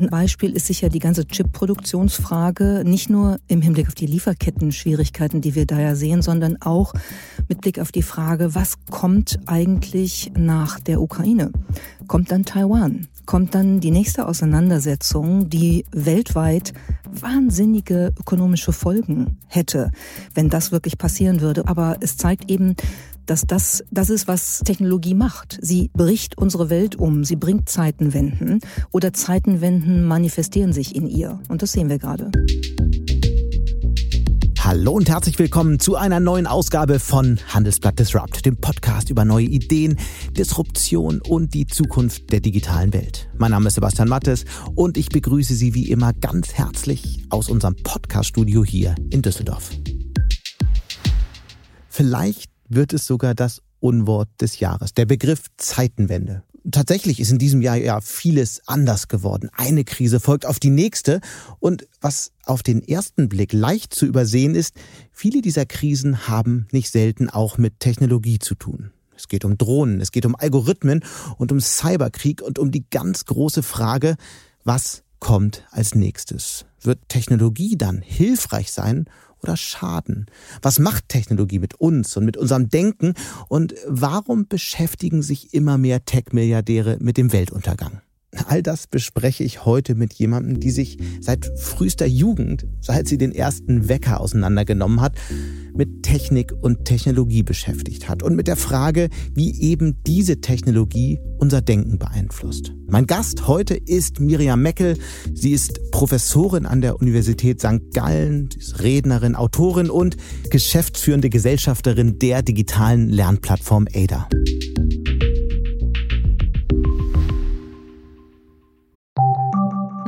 Ein Beispiel ist sicher die ganze Chip-Produktionsfrage, nicht nur im Hinblick auf die Lieferketten-Schwierigkeiten, die wir da ja sehen, sondern auch mit Blick auf die Frage, was kommt eigentlich nach der Ukraine? Kommt dann Taiwan? Kommt dann die nächste Auseinandersetzung, die weltweit wahnsinnige ökonomische Folgen hätte, wenn das wirklich passieren würde? Aber es zeigt eben, dass das das ist, was Technologie macht. Sie bricht unsere Welt um, sie bringt Zeitenwenden oder Zeitenwenden manifestieren sich in ihr. Und das sehen wir gerade. Hallo und herzlich willkommen zu einer neuen Ausgabe von Handelsblatt Disrupt, dem Podcast über neue Ideen, Disruption und die Zukunft der digitalen Welt. Mein Name ist Sebastian Mattes und ich begrüße Sie wie immer ganz herzlich aus unserem Podcaststudio hier in Düsseldorf. Vielleicht wird es sogar das Unwort des Jahres, der Begriff Zeitenwende. Tatsächlich ist in diesem Jahr ja vieles anders geworden. Eine Krise folgt auf die nächste. Und was auf den ersten Blick leicht zu übersehen ist, viele dieser Krisen haben nicht selten auch mit Technologie zu tun. Es geht um Drohnen, es geht um Algorithmen und um Cyberkrieg und um die ganz große Frage, was kommt als nächstes? Wird Technologie dann hilfreich sein oder schaden? Was macht Technologie mit uns und mit unserem Denken? Und warum beschäftigen sich immer mehr Tech-Milliardäre mit dem Weltuntergang? All das bespreche ich heute mit jemandem, die sich seit frühester Jugend, seit sie den ersten Wecker auseinandergenommen hat, mit Technik und Technologie beschäftigt hat und mit der Frage, wie eben diese Technologie unser Denken beeinflusst. Mein Gast heute ist Miriam Meckel. Sie ist Professorin an der Universität St. Gallen, ist Rednerin, Autorin und geschäftsführende Gesellschafterin der digitalen Lernplattform ADA.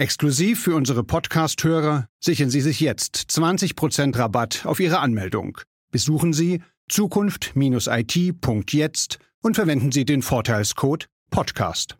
Exklusiv für unsere Podcast-Hörer sichern Sie sich jetzt 20% Rabatt auf Ihre Anmeldung. Besuchen Sie zukunft-it.jetzt und verwenden Sie den Vorteilscode Podcast.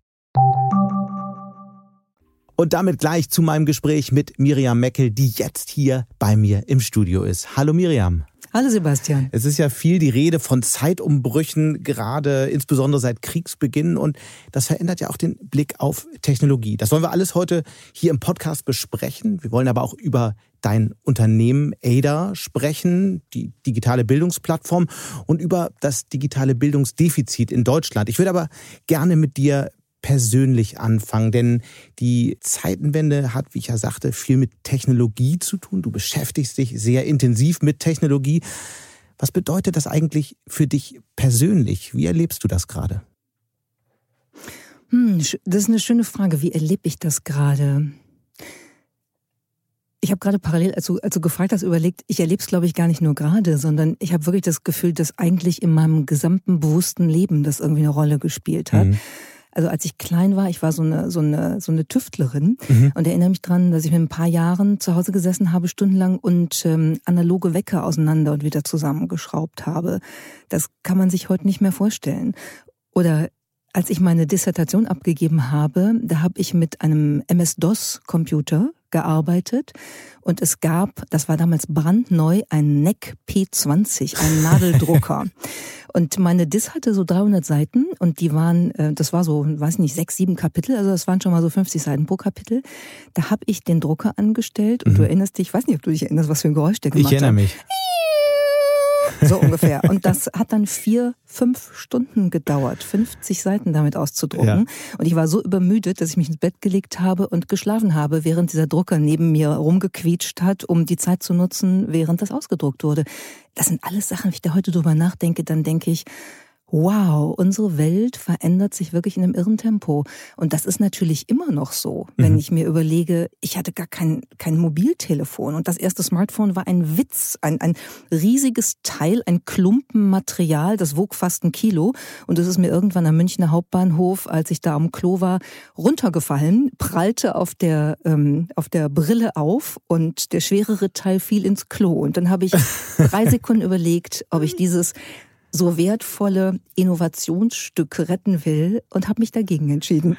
Und damit gleich zu meinem Gespräch mit Miriam Meckel, die jetzt hier bei mir im Studio ist. Hallo Miriam. Hallo Sebastian. Es ist ja viel die Rede von Zeitumbrüchen, gerade insbesondere seit Kriegsbeginn. Und das verändert ja auch den Blick auf Technologie. Das wollen wir alles heute hier im Podcast besprechen. Wir wollen aber auch über dein Unternehmen ADA sprechen, die digitale Bildungsplattform und über das digitale Bildungsdefizit in Deutschland. Ich würde aber gerne mit dir persönlich anfangen, denn die Zeitenwende hat, wie ich ja sagte, viel mit Technologie zu tun. Du beschäftigst dich sehr intensiv mit Technologie. Was bedeutet das eigentlich für dich persönlich? Wie erlebst du das gerade? Hm, das ist eine schöne Frage. Wie erlebe ich das gerade? Ich habe gerade parallel, als du, als du gefragt hast, überlegt, ich erlebe es, glaube ich, gar nicht nur gerade, sondern ich habe wirklich das Gefühl, dass eigentlich in meinem gesamten bewussten Leben das irgendwie eine Rolle gespielt hat. Mhm. Also als ich klein war, ich war so eine, so eine, so eine Tüftlerin mhm. und erinnere mich dran, dass ich mit ein paar Jahren zu Hause gesessen habe, stundenlang und ähm, analoge Wecker auseinander und wieder zusammengeschraubt habe. Das kann man sich heute nicht mehr vorstellen. Oder als ich meine Dissertation abgegeben habe, da habe ich mit einem MS-DOS-Computer gearbeitet und es gab, das war damals brandneu, ein NEC P20, ein Nadeldrucker. Und meine Dis hatte so 300 Seiten und die waren, äh, das war so, weiß nicht, sechs, sieben Kapitel, also das waren schon mal so 50 Seiten pro Kapitel. Da habe ich den Drucker angestellt und mhm. du erinnerst dich, ich weiß nicht, ob du dich erinnerst, was für ein Geräusch der gemacht hat. Ich erinnere mich. So ungefähr. Und das hat dann vier, fünf Stunden gedauert, 50 Seiten damit auszudrucken. Ja. Und ich war so übermüdet, dass ich mich ins Bett gelegt habe und geschlafen habe, während dieser Drucker neben mir rumgequietscht hat, um die Zeit zu nutzen, während das ausgedruckt wurde. Das sind alles Sachen, wenn ich da heute drüber nachdenke, dann denke ich, wow, unsere Welt verändert sich wirklich in einem irren Tempo. Und das ist natürlich immer noch so, wenn mhm. ich mir überlege, ich hatte gar kein, kein Mobiltelefon und das erste Smartphone war ein Witz, ein, ein riesiges Teil, ein Klumpen Material, das wog fast ein Kilo. Und das ist mir irgendwann am Münchner Hauptbahnhof, als ich da am Klo war, runtergefallen, prallte auf der, ähm, auf der Brille auf und der schwerere Teil fiel ins Klo. Und dann habe ich drei Sekunden überlegt, ob ich dieses so wertvolle Innovationsstücke retten will und habe mich dagegen entschieden.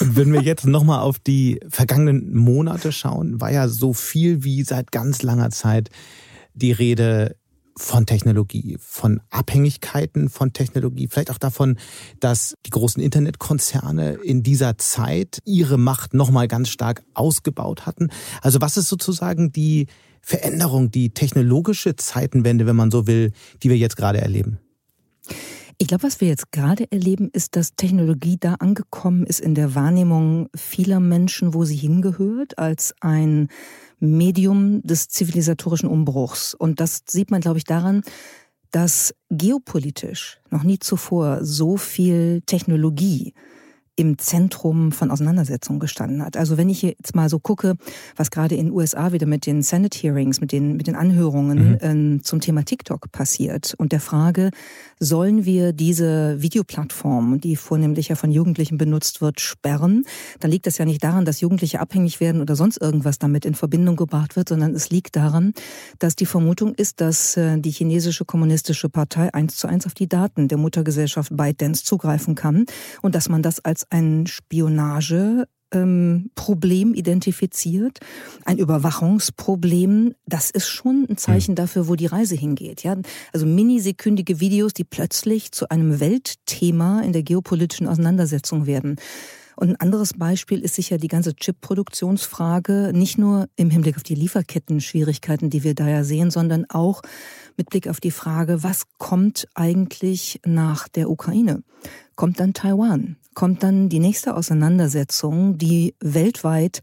Wenn wir jetzt nochmal auf die vergangenen Monate schauen, war ja so viel wie seit ganz langer Zeit die Rede von Technologie, von Abhängigkeiten von Technologie, vielleicht auch davon, dass die großen Internetkonzerne in dieser Zeit ihre Macht nochmal ganz stark ausgebaut hatten. Also was ist sozusagen die Veränderung, die technologische Zeitenwende, wenn man so will, die wir jetzt gerade erleben? Ich glaube, was wir jetzt gerade erleben, ist, dass Technologie da angekommen ist in der Wahrnehmung vieler Menschen, wo sie hingehört, als ein Medium des zivilisatorischen Umbruchs. Und das sieht man, glaube ich, daran, dass geopolitisch noch nie zuvor so viel Technologie im Zentrum von Auseinandersetzungen gestanden hat. Also wenn ich jetzt mal so gucke, was gerade in den USA wieder mit den Senate Hearings, mit den, mit den Anhörungen mhm. ähm, zum Thema TikTok passiert und der Frage, sollen wir diese Videoplattform, die vornehmlich ja von Jugendlichen benutzt wird, sperren, dann liegt das ja nicht daran, dass Jugendliche abhängig werden oder sonst irgendwas damit in Verbindung gebracht wird, sondern es liegt daran, dass die Vermutung ist, dass äh, die chinesische kommunistische Partei eins zu eins auf die Daten der Muttergesellschaft ByteDance zugreifen kann und dass man das als ein Spionage ähm, Problem identifiziert, ein Überwachungsproblem, das ist schon ein Zeichen hm. dafür, wo die Reise hingeht. Ja, also minisekündige Videos, die plötzlich zu einem Weltthema in der geopolitischen Auseinandersetzung werden. Und ein anderes Beispiel ist sicher die ganze Chip-Produktionsfrage, nicht nur im Hinblick auf die Lieferketten-Schwierigkeiten, die wir da ja sehen, sondern auch mit Blick auf die Frage, was kommt eigentlich nach der Ukraine? Kommt dann Taiwan? Kommt dann die nächste Auseinandersetzung, die weltweit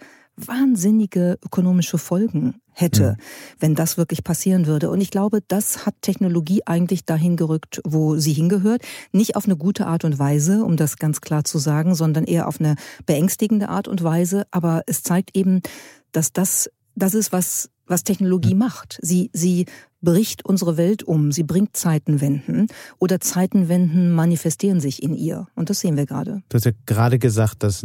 wahnsinnige ökonomische Folgen hätte, mhm. wenn das wirklich passieren würde. Und ich glaube, das hat Technologie eigentlich dahin gerückt, wo sie hingehört. Nicht auf eine gute Art und Weise, um das ganz klar zu sagen, sondern eher auf eine beängstigende Art und Weise. Aber es zeigt eben, dass das das ist, was was Technologie macht. Sie, sie bricht unsere Welt um, sie bringt Zeitenwenden oder Zeitenwenden manifestieren sich in ihr. Und das sehen wir gerade. Du hast ja gerade gesagt, dass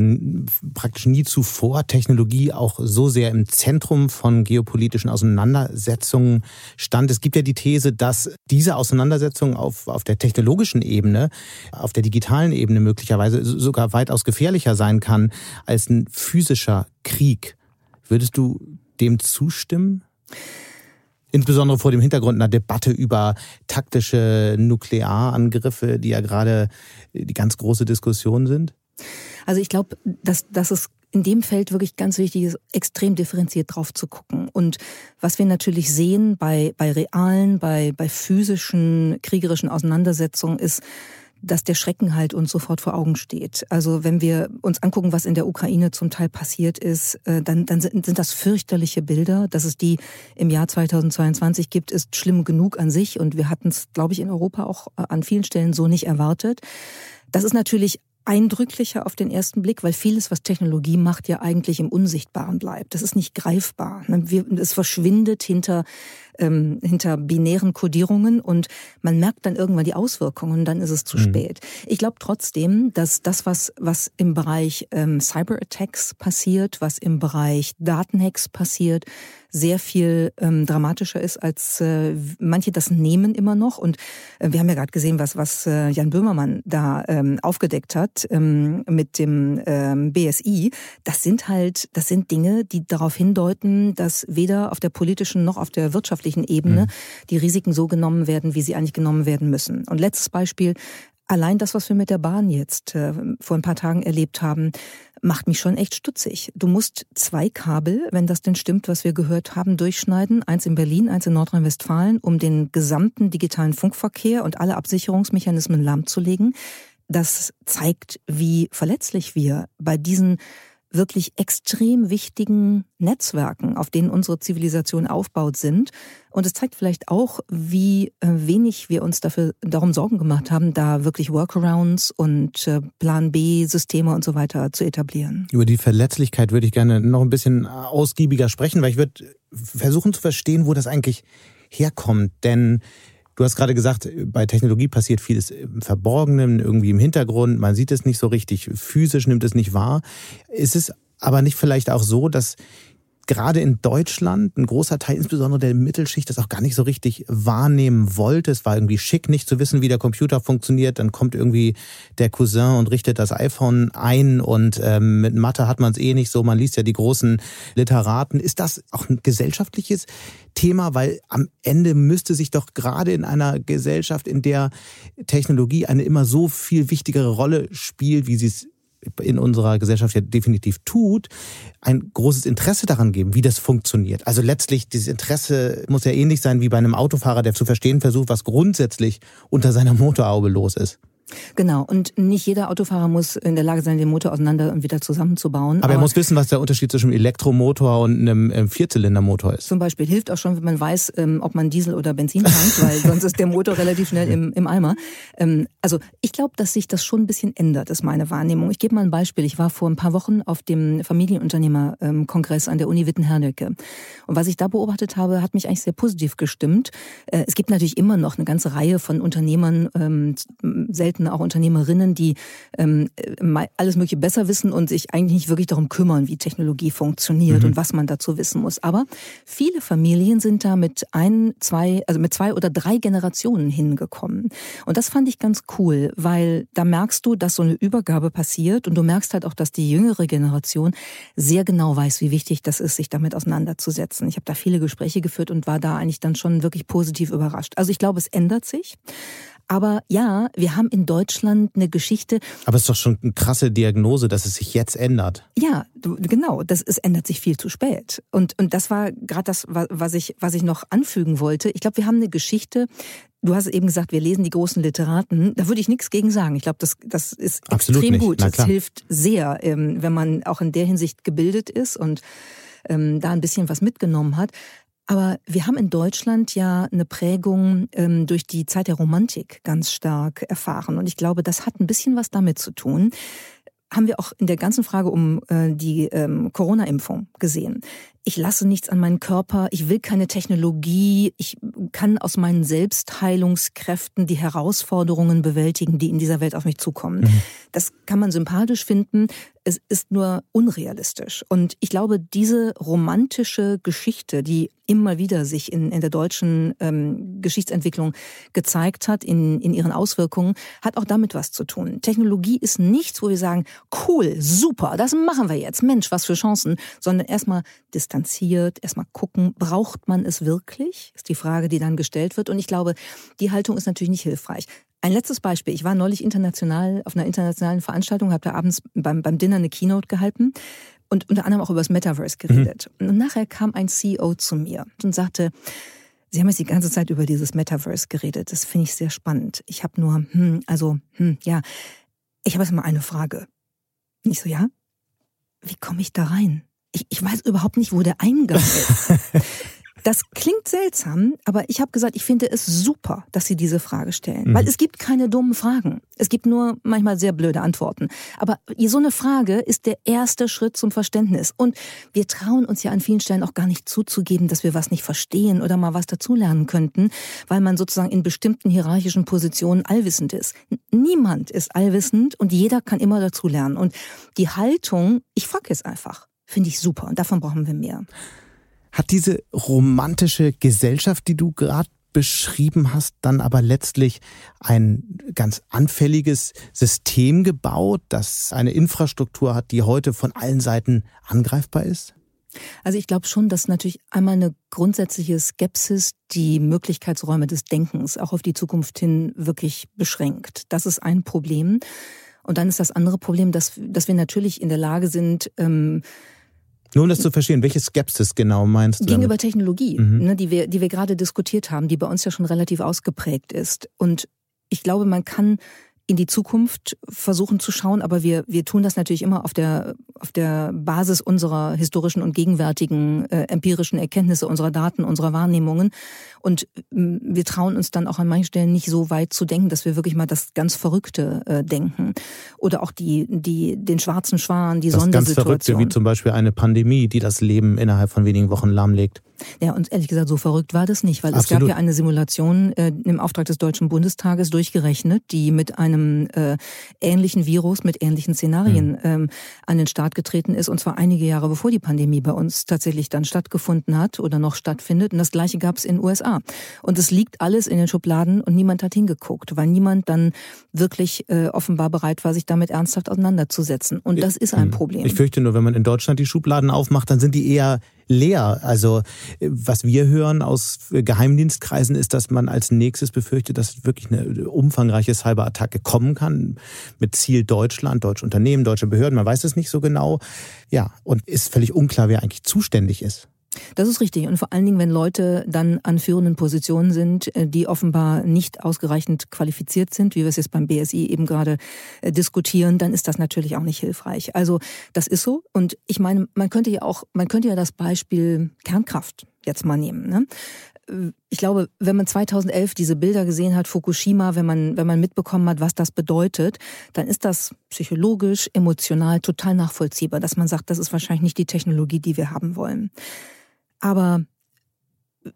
praktisch nie zuvor Technologie auch so sehr im Zentrum von geopolitischen Auseinandersetzungen stand. Es gibt ja die These, dass diese Auseinandersetzung auf, auf der technologischen Ebene, auf der digitalen Ebene möglicherweise sogar weitaus gefährlicher sein kann als ein physischer Krieg. Würdest du dem zustimmen? Insbesondere vor dem Hintergrund einer Debatte über taktische Nuklearangriffe, die ja gerade die ganz große Diskussion sind? Also ich glaube, dass, dass es in dem Feld wirklich ganz wichtig ist, extrem differenziert drauf zu gucken. Und was wir natürlich sehen bei, bei realen, bei, bei physischen, kriegerischen Auseinandersetzungen ist, dass der Schrecken halt uns sofort vor Augen steht. Also wenn wir uns angucken, was in der Ukraine zum Teil passiert ist, äh, dann, dann sind das fürchterliche Bilder. Dass es die im Jahr 2022 gibt, ist schlimm genug an sich und wir hatten es, glaube ich, in Europa auch äh, an vielen Stellen so nicht erwartet. Das ist natürlich eindrücklicher auf den ersten Blick, weil vieles, was Technologie macht, ja eigentlich im Unsichtbaren bleibt. Das ist nicht greifbar. Es verschwindet hinter ähm, hinter binären Kodierungen und man merkt dann irgendwann die Auswirkungen und dann ist es zu mhm. spät. Ich glaube trotzdem, dass das, was, was im Bereich ähm, Cyberattacks passiert, was im Bereich Datenhacks passiert, sehr viel ähm, dramatischer ist, als äh, manche das nehmen immer noch. Und äh, wir haben ja gerade gesehen, was, was äh, Jan Böhmermann da ähm, aufgedeckt hat ähm, mit dem ähm, BSI. Das sind halt, das sind Dinge, die darauf hindeuten, dass weder auf der politischen noch auf der wirtschaftlichen wirtschaftlichen Ebene mhm. die Risiken so genommen werden, wie sie eigentlich genommen werden müssen. Und letztes Beispiel, allein das, was wir mit der Bahn jetzt äh, vor ein paar Tagen erlebt haben, macht mich schon echt stutzig. Du musst zwei Kabel, wenn das denn stimmt, was wir gehört haben, durchschneiden. Eins in Berlin, eins in Nordrhein-Westfalen, um den gesamten digitalen Funkverkehr und alle Absicherungsmechanismen lahmzulegen. Das zeigt, wie verletzlich wir bei diesen wirklich extrem wichtigen Netzwerken, auf denen unsere Zivilisation aufbaut sind. Und es zeigt vielleicht auch, wie äh, wenig wir uns dafür darum Sorgen gemacht haben, da wirklich Workarounds und äh, Plan B-Systeme und so weiter zu etablieren. Über die Verletzlichkeit würde ich gerne noch ein bisschen ausgiebiger sprechen, weil ich würde versuchen zu verstehen, wo das eigentlich herkommt. Denn Du hast gerade gesagt, bei Technologie passiert vieles im Verborgenen, irgendwie im Hintergrund. Man sieht es nicht so richtig, physisch nimmt es nicht wahr. Ist es aber nicht vielleicht auch so, dass gerade in Deutschland ein großer Teil, insbesondere der Mittelschicht, das auch gar nicht so richtig wahrnehmen wollte. Es war irgendwie schick, nicht zu wissen, wie der Computer funktioniert. Dann kommt irgendwie der Cousin und richtet das iPhone ein und ähm, mit Mathe hat man es eh nicht so. Man liest ja die großen Literaten. Ist das auch ein gesellschaftliches Thema? Weil am Ende müsste sich doch gerade in einer Gesellschaft, in der Technologie eine immer so viel wichtigere Rolle spielt, wie sie es in unserer Gesellschaft ja definitiv tut, ein großes Interesse daran geben, wie das funktioniert. Also letztlich, dieses Interesse muss ja ähnlich sein wie bei einem Autofahrer, der zu verstehen versucht, was grundsätzlich unter seiner Motorhaube los ist. Genau, und nicht jeder Autofahrer muss in der Lage sein, den Motor auseinander und wieder zusammenzubauen. Aber, aber er muss wissen, was der Unterschied zwischen einem Elektromotor und einem ähm, Vierzylindermotor ist. Zum Beispiel hilft auch schon, wenn man weiß, ähm, ob man Diesel oder Benzin tankt, weil sonst ist der Motor relativ schnell im, im Eimer. Ähm, also ich glaube, dass sich das schon ein bisschen ändert, ist meine Wahrnehmung. Ich gebe mal ein Beispiel. Ich war vor ein paar Wochen auf dem Familienunternehmerkongress an der Uni Witten-Herdecke. Und was ich da beobachtet habe, hat mich eigentlich sehr positiv gestimmt. Äh, es gibt natürlich immer noch eine ganze Reihe von Unternehmern, selten selten auch Unternehmerinnen, die ähm, alles Mögliche besser wissen und sich eigentlich nicht wirklich darum kümmern, wie Technologie funktioniert mhm. und was man dazu wissen muss. Aber viele Familien sind da mit ein, zwei, also mit zwei oder drei Generationen hingekommen. Und das fand ich ganz cool, weil da merkst du, dass so eine Übergabe passiert und du merkst halt auch, dass die jüngere Generation sehr genau weiß, wie wichtig das ist, sich damit auseinanderzusetzen. Ich habe da viele Gespräche geführt und war da eigentlich dann schon wirklich positiv überrascht. Also ich glaube, es ändert sich. Aber ja, wir haben in Deutschland eine Geschichte. Aber es ist doch schon eine krasse Diagnose, dass es sich jetzt ändert. Ja, genau. Das, es ändert sich viel zu spät. Und, und das war gerade das, was ich, was ich noch anfügen wollte. Ich glaube, wir haben eine Geschichte, Du hast eben gesagt, wir lesen die großen Literaten. Da würde ich nichts gegen sagen. Ich glaube, das, das ist Absolut extrem nicht. gut. Es hilft sehr, ähm, wenn man auch in der Hinsicht gebildet ist und ähm, da ein bisschen was mitgenommen hat. Aber wir haben in Deutschland ja eine Prägung ähm, durch die Zeit der Romantik ganz stark erfahren. Und ich glaube, das hat ein bisschen was damit zu tun. Haben wir auch in der ganzen Frage um äh, die ähm, Corona-Impfung gesehen ich lasse nichts an meinen Körper, ich will keine Technologie, ich kann aus meinen Selbstheilungskräften die Herausforderungen bewältigen, die in dieser Welt auf mich zukommen. Mhm. Das kann man sympathisch finden, es ist nur unrealistisch. Und ich glaube, diese romantische Geschichte, die immer wieder sich in, in der deutschen ähm, Geschichtsentwicklung gezeigt hat, in, in ihren Auswirkungen, hat auch damit was zu tun. Technologie ist nichts, wo wir sagen, cool, super, das machen wir jetzt, Mensch, was für Chancen, sondern erstmal Distanz distanziert, erstmal gucken, braucht man es wirklich? Ist die Frage, die dann gestellt wird. Und ich glaube, die Haltung ist natürlich nicht hilfreich. Ein letztes Beispiel. Ich war neulich international auf einer internationalen Veranstaltung, habe da abends beim, beim Dinner eine Keynote gehalten und unter anderem auch über das Metaverse geredet. Mhm. Und nachher kam ein CEO zu mir und sagte, Sie haben jetzt die ganze Zeit über dieses Metaverse geredet. Das finde ich sehr spannend. Ich habe nur, hm, also, hm, ja, ich habe jetzt mal eine Frage. Nicht so, ja? Wie komme ich da rein? Ich, ich weiß überhaupt nicht, wo der Eingang ist. Das klingt seltsam, aber ich habe gesagt, ich finde es super, dass Sie diese Frage stellen. Mhm. Weil es gibt keine dummen Fragen. Es gibt nur manchmal sehr blöde Antworten. Aber so eine Frage ist der erste Schritt zum Verständnis. Und wir trauen uns ja an vielen Stellen auch gar nicht zuzugeben, dass wir was nicht verstehen oder mal was dazulernen könnten, weil man sozusagen in bestimmten hierarchischen Positionen allwissend ist. Niemand ist allwissend und jeder kann immer dazulernen. Und die Haltung, ich frage jetzt einfach. Finde ich super und davon brauchen wir mehr. Hat diese romantische Gesellschaft, die du gerade beschrieben hast, dann aber letztlich ein ganz anfälliges System gebaut, das eine Infrastruktur hat, die heute von allen Seiten angreifbar ist? Also ich glaube schon, dass natürlich einmal eine grundsätzliche Skepsis die Möglichkeitsräume des Denkens auch auf die Zukunft hin wirklich beschränkt. Das ist ein Problem. Und dann ist das andere Problem, dass, dass wir natürlich in der Lage sind, ähm, nur um das zu verstehen, welche Skepsis genau meinst du? Gegenüber damit? Technologie, mhm. ne, die wir, die wir gerade diskutiert haben, die bei uns ja schon relativ ausgeprägt ist. Und ich glaube, man kann in die Zukunft versuchen zu schauen, aber wir, wir tun das natürlich immer auf der, auf der Basis unserer historischen und gegenwärtigen äh, empirischen Erkenntnisse, unserer Daten, unserer Wahrnehmungen. Und ähm, wir trauen uns dann auch an manchen Stellen nicht so weit zu denken, dass wir wirklich mal das ganz Verrückte äh, denken. Oder auch die, die, den schwarzen Schwan, die das Sondersituation. Ganz Verrückte, wie zum Beispiel eine Pandemie, die das Leben innerhalb von wenigen Wochen lahmlegt. Ja, und ehrlich gesagt, so verrückt war das nicht, weil Absolut. es gab ja eine Simulation äh, im Auftrag des Deutschen Bundestages durchgerechnet, die mit einem äh, ähnlichen Virus, mit ähnlichen Szenarien mhm. ähm, an den Start getreten ist, und zwar einige Jahre bevor die Pandemie bei uns tatsächlich dann stattgefunden hat oder noch stattfindet. Und das gleiche gab es in den USA. Und es liegt alles in den Schubladen und niemand hat hingeguckt, weil niemand dann wirklich äh, offenbar bereit war, sich damit ernsthaft auseinanderzusetzen. Und das ist ein Problem. Ich fürchte nur, wenn man in Deutschland die Schubladen aufmacht, dann sind die eher leer. Also äh, was wir hören aus Geheimdienstkreisen ist, dass man als nächstes befürchtet, dass wirklich eine umfangreiche Cyberattacke kommen kann mit Ziel Deutschland, deutsche Unternehmen, deutsche Behörden. Man weiß es nicht so genau. Ja, und ist völlig unklar, wer eigentlich zuständig ist. Das ist richtig. Und vor allen Dingen, wenn Leute dann an führenden Positionen sind, äh, die offenbar nicht ausreichend qualifiziert sind, wie wir es jetzt beim BSI eben gerade äh, diskutieren, dann ist das natürlich auch nicht hilfreich. Also das ist so. Und ich meine, man könnte ja auch, man könnte ja das Beispiel Kernkraft jetzt mal nehmen. Ne? ich glaube, wenn man 2011 diese Bilder gesehen hat, Fukushima, wenn man, wenn man mitbekommen hat, was das bedeutet, dann ist das psychologisch, emotional total nachvollziehbar, dass man sagt, das ist wahrscheinlich nicht die Technologie, die wir haben wollen. Aber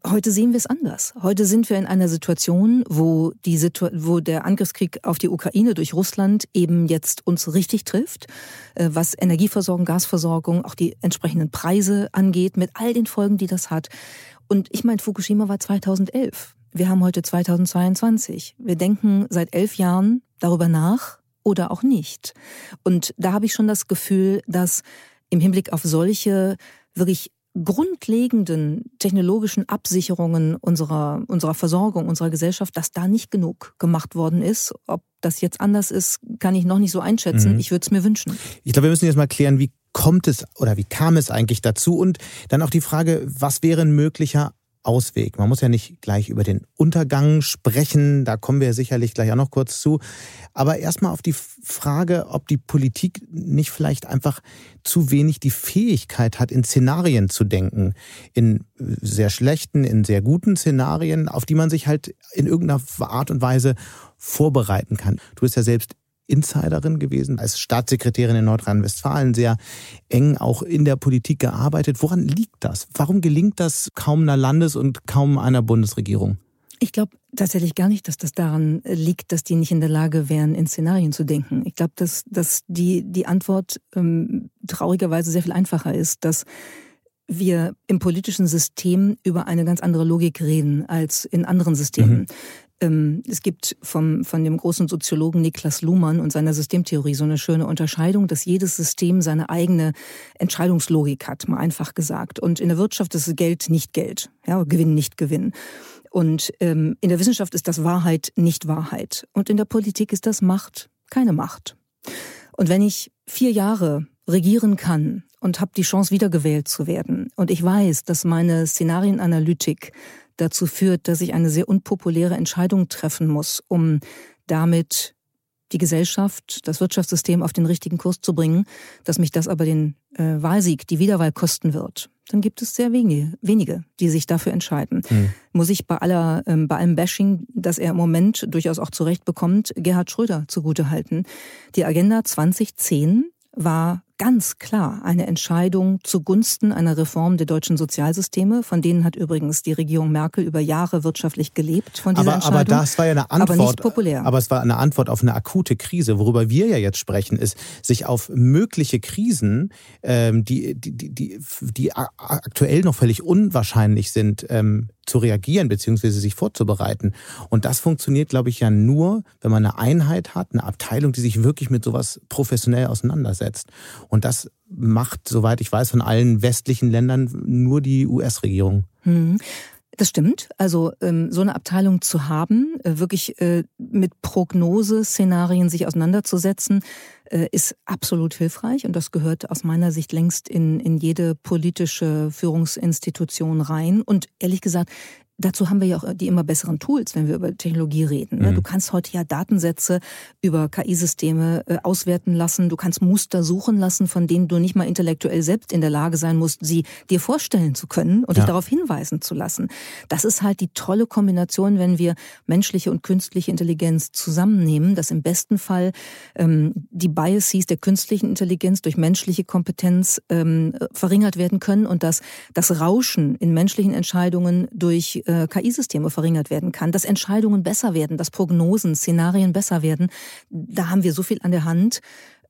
heute sehen wir es anders. Heute sind wir in einer Situation, wo, die Situ wo der Angriffskrieg auf die Ukraine durch Russland eben jetzt uns richtig trifft, äh, was Energieversorgung, Gasversorgung, auch die entsprechenden Preise angeht, mit all den Folgen, die das hat. Und ich meine, Fukushima war 2011. Wir haben heute 2022. Wir denken seit elf Jahren darüber nach oder auch nicht. Und da habe ich schon das Gefühl, dass im Hinblick auf solche wirklich grundlegenden technologischen Absicherungen unserer, unserer Versorgung, unserer Gesellschaft, dass da nicht genug gemacht worden ist. Ob das jetzt anders ist, kann ich noch nicht so einschätzen. Mhm. Ich würde es mir wünschen. Ich glaube, wir müssen jetzt mal klären, wie kommt es oder wie kam es eigentlich dazu? Und dann auch die Frage, was wäre ein möglicher Ausweg. Man muss ja nicht gleich über den Untergang sprechen, da kommen wir sicherlich gleich auch noch kurz zu. Aber erstmal auf die Frage, ob die Politik nicht vielleicht einfach zu wenig die Fähigkeit hat, in Szenarien zu denken. In sehr schlechten, in sehr guten Szenarien, auf die man sich halt in irgendeiner Art und Weise vorbereiten kann. Du bist ja selbst Insiderin gewesen, als Staatssekretärin in Nordrhein-Westfalen sehr eng auch in der Politik gearbeitet. Woran liegt das? Warum gelingt das kaum einer Landes- und kaum einer Bundesregierung? Ich glaube tatsächlich gar nicht, dass das daran liegt, dass die nicht in der Lage wären, in Szenarien zu denken. Ich glaube, dass, dass die, die Antwort ähm, traurigerweise sehr viel einfacher ist, dass wir im politischen System über eine ganz andere Logik reden als in anderen Systemen. Mhm. Ähm, es gibt vom, von dem großen Soziologen Niklas Luhmann und seiner Systemtheorie so eine schöne Unterscheidung, dass jedes System seine eigene Entscheidungslogik hat, mal einfach gesagt. Und in der Wirtschaft ist Geld nicht Geld, ja, Gewinn nicht Gewinn. Und ähm, in der Wissenschaft ist das Wahrheit nicht Wahrheit. Und in der Politik ist das Macht keine Macht. Und wenn ich vier Jahre regieren kann und habe die Chance, wiedergewählt zu werden, und ich weiß, dass meine Szenarienanalytik dazu führt, dass ich eine sehr unpopuläre Entscheidung treffen muss, um damit die Gesellschaft, das Wirtschaftssystem auf den richtigen Kurs zu bringen, dass mich das aber den äh, Wahlsieg, die Wiederwahl kosten wird, dann gibt es sehr wenige, wenige, die sich dafür entscheiden. Mhm. Muss ich bei aller, ähm, bei allem Bashing, das er im Moment durchaus auch zurecht bekommt, Gerhard Schröder zugutehalten. Die Agenda 2010 war ganz klar eine Entscheidung zugunsten einer Reform der deutschen Sozialsysteme. Von denen hat übrigens die Regierung Merkel über Jahre wirtschaftlich gelebt. Von dieser aber, Entscheidung. aber das war ja eine Antwort. Aber nicht populär. Aber es war eine Antwort auf eine akute Krise. Worüber wir ja jetzt sprechen, ist, sich auf mögliche Krisen, ähm, die, die, die, die, die aktuell noch völlig unwahrscheinlich sind, ähm, zu reagieren beziehungsweise sich vorzubereiten. Und das funktioniert, glaube ich, ja nur, wenn man eine Einheit hat, eine Abteilung, die sich wirklich mit sowas professionell auseinandersetzt. Und das macht, soweit ich weiß, von allen westlichen Ländern nur die US-Regierung. Hm. Das stimmt. Also ähm, so eine Abteilung zu haben, äh, wirklich äh, mit Prognose-Szenarien sich auseinanderzusetzen, äh, ist absolut hilfreich und das gehört aus meiner Sicht längst in, in jede politische Führungsinstitution rein. Und ehrlich gesagt, Dazu haben wir ja auch die immer besseren Tools, wenn wir über Technologie reden. Ne? Mhm. Du kannst heute ja Datensätze über KI-Systeme äh, auswerten lassen. Du kannst Muster suchen lassen, von denen du nicht mal intellektuell selbst in der Lage sein musst, sie dir vorstellen zu können und ja. dich darauf hinweisen zu lassen. Das ist halt die tolle Kombination, wenn wir menschliche und künstliche Intelligenz zusammennehmen, dass im besten Fall ähm, die Biases der künstlichen Intelligenz durch menschliche Kompetenz ähm, verringert werden können und dass das Rauschen in menschlichen Entscheidungen durch äh, KI-Systeme verringert werden kann, dass Entscheidungen besser werden, dass Prognosen, Szenarien besser werden. Da haben wir so viel an der Hand.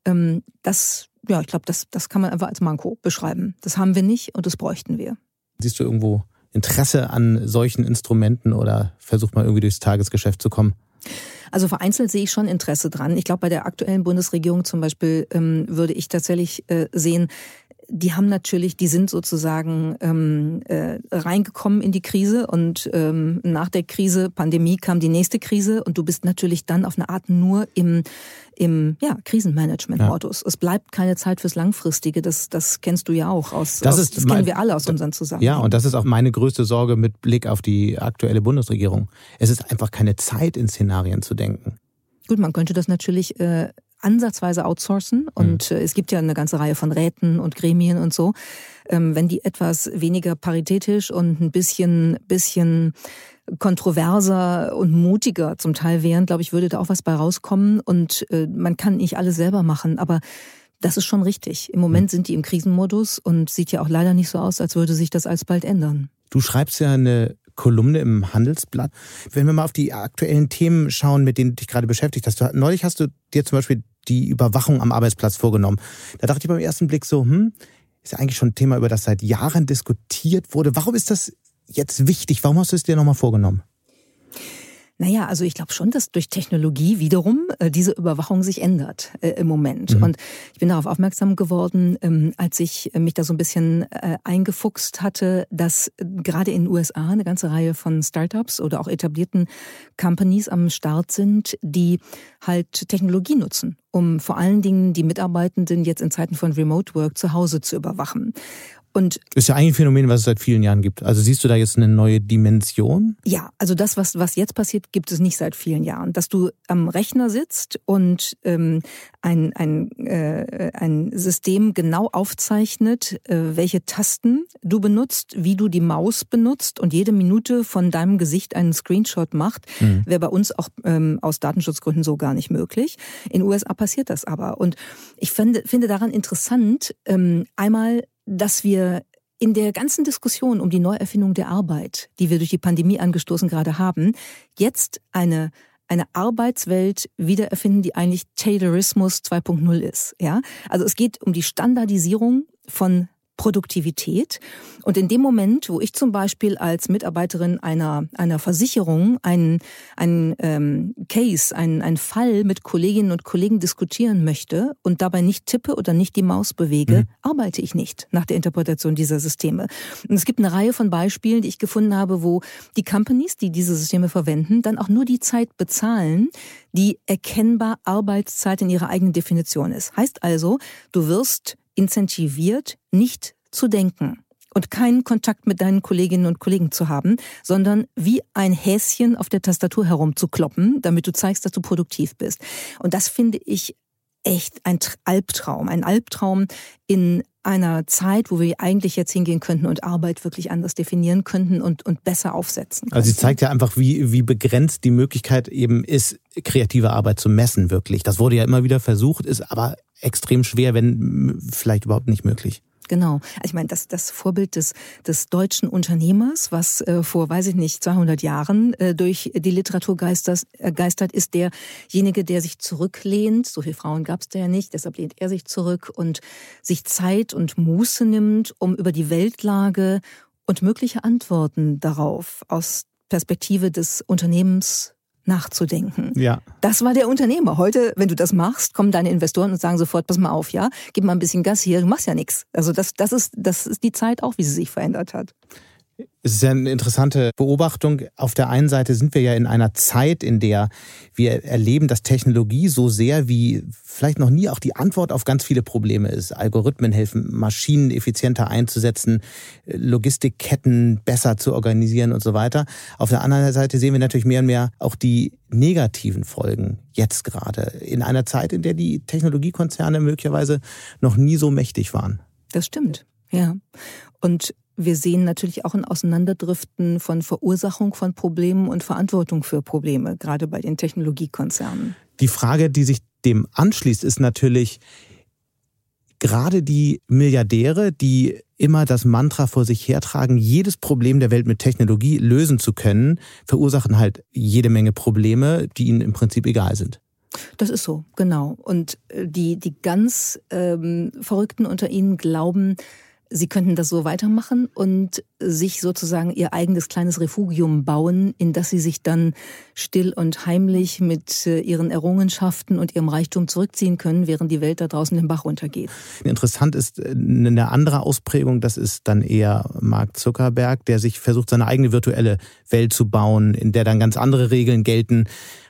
Ähm, das, ja, ich glaube, das, das kann man einfach als Manko beschreiben. Das haben wir nicht und das bräuchten wir. Siehst du irgendwo Interesse an solchen Instrumenten oder versucht mal irgendwie durchs Tagesgeschäft zu kommen? Also vereinzelt sehe ich schon Interesse dran. Ich glaube, bei der aktuellen Bundesregierung zum Beispiel ähm, würde ich tatsächlich äh, sehen, die haben natürlich, die sind sozusagen ähm, äh, reingekommen in die Krise und ähm, nach der Krise, Pandemie, kam die nächste Krise und du bist natürlich dann auf eine Art nur im im ja, Krisenmanagement-Modus. Ja. Es bleibt keine Zeit fürs Langfristige. Das, das kennst du ja auch aus. Das, aus, ist das kennen wir alle aus unseren Zusammenhängen. Ja, und das ist auch meine größte Sorge mit Blick auf die aktuelle Bundesregierung. Es ist einfach keine Zeit, in Szenarien zu denken. Gut, man könnte das natürlich äh, ansatzweise outsourcen. Und mhm. es gibt ja eine ganze Reihe von Räten und Gremien und so. Ähm, wenn die etwas weniger paritätisch und ein bisschen, bisschen kontroverser und mutiger zum Teil wären, glaube ich, würde da auch was bei rauskommen. Und äh, man kann nicht alles selber machen, aber das ist schon richtig. Im Moment mhm. sind die im Krisenmodus und sieht ja auch leider nicht so aus, als würde sich das alsbald ändern. Du schreibst ja eine Kolumne im Handelsblatt. Wenn wir mal auf die aktuellen Themen schauen, mit denen du dich gerade beschäftigt hast. Neulich hast du dir zum Beispiel die Überwachung am Arbeitsplatz vorgenommen. Da dachte ich beim ersten Blick so, hm, ist ja eigentlich schon ein Thema, über das seit Jahren diskutiert wurde. Warum ist das jetzt wichtig? Warum hast du es dir nochmal vorgenommen? Naja, also ich glaube schon, dass durch Technologie wiederum äh, diese Überwachung sich ändert äh, im Moment. Mhm. Und ich bin darauf aufmerksam geworden, ähm, als ich mich da so ein bisschen äh, eingefuchst hatte, dass gerade in den USA eine ganze Reihe von Startups oder auch etablierten Companies am Start sind, die halt Technologie nutzen, um vor allen Dingen die Mitarbeitenden jetzt in Zeiten von Remote Work zu Hause zu überwachen. Und ist ja ein Phänomen, was es seit vielen Jahren gibt. Also siehst du da jetzt eine neue Dimension? Ja, also das, was, was jetzt passiert, gibt es nicht seit vielen Jahren. Dass du am Rechner sitzt und ähm, ein, ein, äh, ein System genau aufzeichnet, äh, welche Tasten du benutzt, wie du die Maus benutzt und jede Minute von deinem Gesicht einen Screenshot macht, mhm. wäre bei uns auch ähm, aus Datenschutzgründen so gar nicht möglich. In den USA passiert das aber. Und ich finde, finde daran interessant, ähm, einmal dass wir in der ganzen Diskussion um die Neuerfindung der Arbeit, die wir durch die Pandemie angestoßen gerade haben, jetzt eine eine Arbeitswelt wiedererfinden, die eigentlich Taylorismus 2.0 ist. Ja, also es geht um die Standardisierung von Produktivität. Und in dem Moment, wo ich zum Beispiel als Mitarbeiterin einer, einer Versicherung einen, einen ähm, Case, einen, einen Fall mit Kolleginnen und Kollegen diskutieren möchte und dabei nicht tippe oder nicht die Maus bewege, mhm. arbeite ich nicht nach der Interpretation dieser Systeme. Und es gibt eine Reihe von Beispielen, die ich gefunden habe, wo die Companies, die diese Systeme verwenden, dann auch nur die Zeit bezahlen, die erkennbar Arbeitszeit in ihrer eigenen Definition ist. Heißt also, du wirst incentiviert, nicht zu denken und keinen Kontakt mit deinen Kolleginnen und Kollegen zu haben, sondern wie ein Häschen auf der Tastatur herumzukloppen, damit du zeigst, dass du produktiv bist. Und das finde ich echt ein Albtraum, ein Albtraum in einer Zeit, wo wir eigentlich jetzt hingehen könnten und Arbeit wirklich anders definieren könnten und, und besser aufsetzen. Könnten. Also sie zeigt ja einfach, wie, wie begrenzt die Möglichkeit eben ist, kreative Arbeit zu messen, wirklich. Das wurde ja immer wieder versucht, ist aber extrem schwer, wenn vielleicht überhaupt nicht möglich. Genau. Also ich meine, das, das Vorbild des, des deutschen Unternehmers, was äh, vor, weiß ich nicht, 200 Jahren äh, durch die Literatur geistert, äh, geistert, ist derjenige, der sich zurücklehnt. So viele Frauen gab es da ja nicht, deshalb lehnt er sich zurück und sich Zeit und Muße nimmt, um über die Weltlage und mögliche Antworten darauf aus Perspektive des Unternehmens nachzudenken. Ja. Das war der Unternehmer. Heute, wenn du das machst, kommen deine Investoren und sagen sofort, pass mal auf, ja, gib mal ein bisschen Gas hier, du machst ja nichts. Also das, das ist, das ist die Zeit auch, wie sie sich verändert hat. Es ist ja eine interessante Beobachtung. Auf der einen Seite sind wir ja in einer Zeit, in der wir erleben, dass Technologie so sehr wie vielleicht noch nie auch die Antwort auf ganz viele Probleme ist. Algorithmen helfen, Maschinen effizienter einzusetzen, Logistikketten besser zu organisieren und so weiter. Auf der anderen Seite sehen wir natürlich mehr und mehr auch die negativen Folgen jetzt gerade in einer Zeit, in der die Technologiekonzerne möglicherweise noch nie so mächtig waren. Das stimmt, ja. Und wir sehen natürlich auch ein Auseinanderdriften von Verursachung von Problemen und Verantwortung für Probleme, gerade bei den Technologiekonzernen. Die Frage, die sich dem anschließt, ist natürlich gerade die Milliardäre, die immer das Mantra vor sich hertragen, jedes Problem der Welt mit Technologie lösen zu können, verursachen halt jede Menge Probleme, die ihnen im Prinzip egal sind. Das ist so, genau. Und äh, die, die ganz ähm, Verrückten unter ihnen glauben, Sie könnten das so weitermachen und sich sozusagen ihr eigenes kleines Refugium bauen, in das sie sich dann still und heimlich mit äh, ihren Errungenschaften und ihrem Reichtum zurückziehen können, während die Welt da draußen den Bach runtergeht. Interessant ist äh, eine andere Ausprägung, das ist dann eher Mark Zuckerberg, der sich versucht, seine eigene virtuelle Welt zu bauen, in der dann ganz andere Regeln gelten,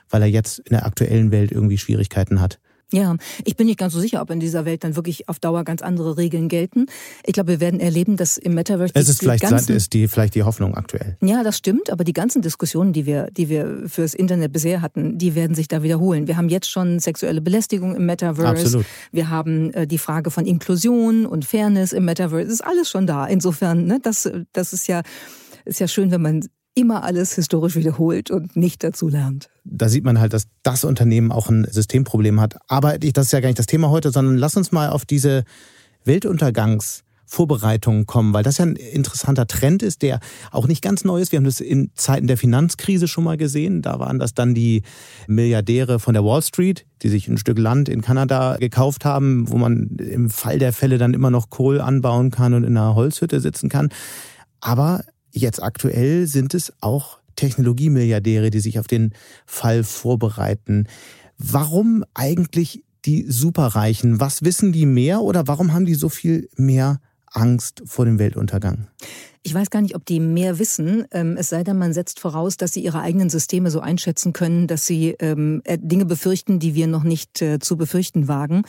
weil er jetzt in der aktuellen Welt irgendwie Schwierigkeiten hat. Ja, ich bin nicht ganz so sicher, ob in dieser Welt dann wirklich auf Dauer ganz andere Regeln gelten. Ich glaube, wir werden erleben, dass im Metaverse es ist vielleicht ganzen, ist die vielleicht die Hoffnung aktuell. Ja, das stimmt, aber die ganzen Diskussionen, die wir die wir fürs Internet bisher hatten, die werden sich da wiederholen. Wir haben jetzt schon sexuelle Belästigung im Metaverse. Absolut. Wir haben äh, die Frage von Inklusion und Fairness im Metaverse. Das ist alles schon da. Insofern, ne, das das ist ja ist ja schön, wenn man immer alles historisch wiederholt und nicht dazu lernt. Da sieht man halt, dass das Unternehmen auch ein Systemproblem hat. Aber das ist ja gar nicht das Thema heute, sondern lass uns mal auf diese Weltuntergangsvorbereitungen kommen, weil das ja ein interessanter Trend ist, der auch nicht ganz neu ist. Wir haben das in Zeiten der Finanzkrise schon mal gesehen. Da waren das dann die Milliardäre von der Wall Street, die sich ein Stück Land in Kanada gekauft haben, wo man im Fall der Fälle dann immer noch Kohl anbauen kann und in einer Holzhütte sitzen kann. Aber Jetzt aktuell sind es auch Technologiemilliardäre, die sich auf den Fall vorbereiten. Warum eigentlich die Superreichen? Was wissen die mehr oder warum haben die so viel mehr Angst vor dem Weltuntergang? Ich weiß gar nicht, ob die mehr wissen, ähm, es sei denn, man setzt voraus, dass sie ihre eigenen Systeme so einschätzen können, dass sie ähm, äh, Dinge befürchten, die wir noch nicht äh, zu befürchten wagen.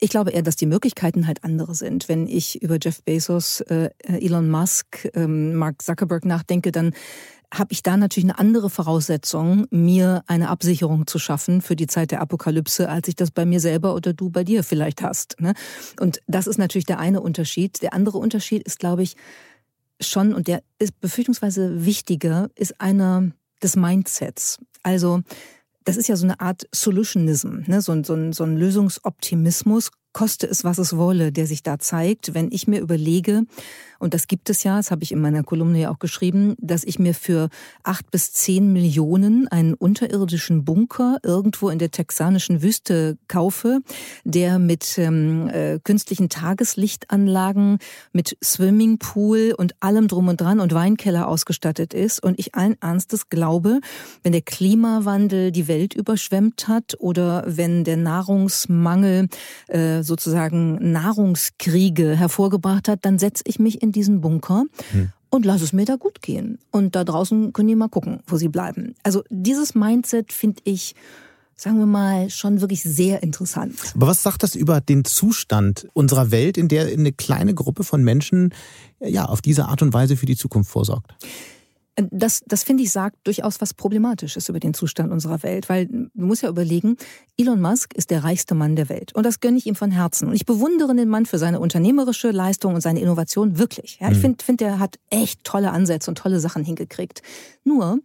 Ich glaube eher, dass die Möglichkeiten halt andere sind. Wenn ich über Jeff Bezos, äh, Elon Musk, ähm, Mark Zuckerberg nachdenke, dann habe ich da natürlich eine andere Voraussetzung, mir eine Absicherung zu schaffen für die Zeit der Apokalypse, als ich das bei mir selber oder du bei dir vielleicht hast. Ne? Und das ist natürlich der eine Unterschied. Der andere Unterschied ist, glaube ich, schon, und der ist befürchtungsweise wichtiger, ist einer des Mindsets. Also das ist ja so eine Art Solutionism, ne? so, so, so ein Lösungsoptimismus, koste es, was es wolle, der sich da zeigt, wenn ich mir überlege, und das gibt es ja, das habe ich in meiner Kolumne ja auch geschrieben, dass ich mir für acht bis zehn Millionen einen unterirdischen Bunker irgendwo in der texanischen Wüste kaufe, der mit ähm, äh, künstlichen Tageslichtanlagen, mit Swimmingpool und allem drum und dran und Weinkeller ausgestattet ist. Und ich allen Ernstes glaube, wenn der Klimawandel die Welt überschwemmt hat oder wenn der Nahrungsmangel äh, sozusagen Nahrungskriege hervorgebracht hat, dann setze ich mich in diesen Bunker hm. und lass es mir da gut gehen. Und da draußen können die mal gucken, wo sie bleiben. Also dieses Mindset finde ich sagen wir mal, schon wirklich sehr interessant. Aber was sagt das über den Zustand unserer Welt, in der eine kleine Gruppe von Menschen ja auf diese Art und Weise für die Zukunft vorsorgt? Das, das finde ich sagt durchaus was Problematisches über den Zustand unserer Welt, weil du musst ja überlegen, Elon Musk ist der reichste Mann der Welt und das gönne ich ihm von Herzen. Und ich bewundere den Mann für seine unternehmerische Leistung und seine Innovation wirklich. Ja, ich mhm. finde, find, er hat echt tolle Ansätze und tolle Sachen hingekriegt. Nur,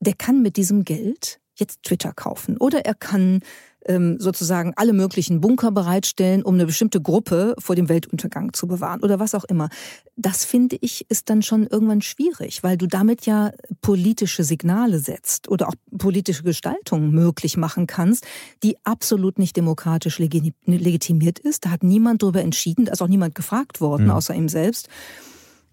der kann mit diesem Geld jetzt Twitter kaufen oder er kann ähm, sozusagen alle möglichen Bunker bereitstellen, um eine bestimmte Gruppe vor dem Weltuntergang zu bewahren oder was auch immer. Das finde ich ist dann schon irgendwann schwierig, weil du damit ja politische Signale setzt oder auch politische Gestaltung möglich machen kannst, die absolut nicht demokratisch legitimiert ist. Da hat niemand darüber entschieden, da ist auch niemand gefragt worden, mhm. außer ihm selbst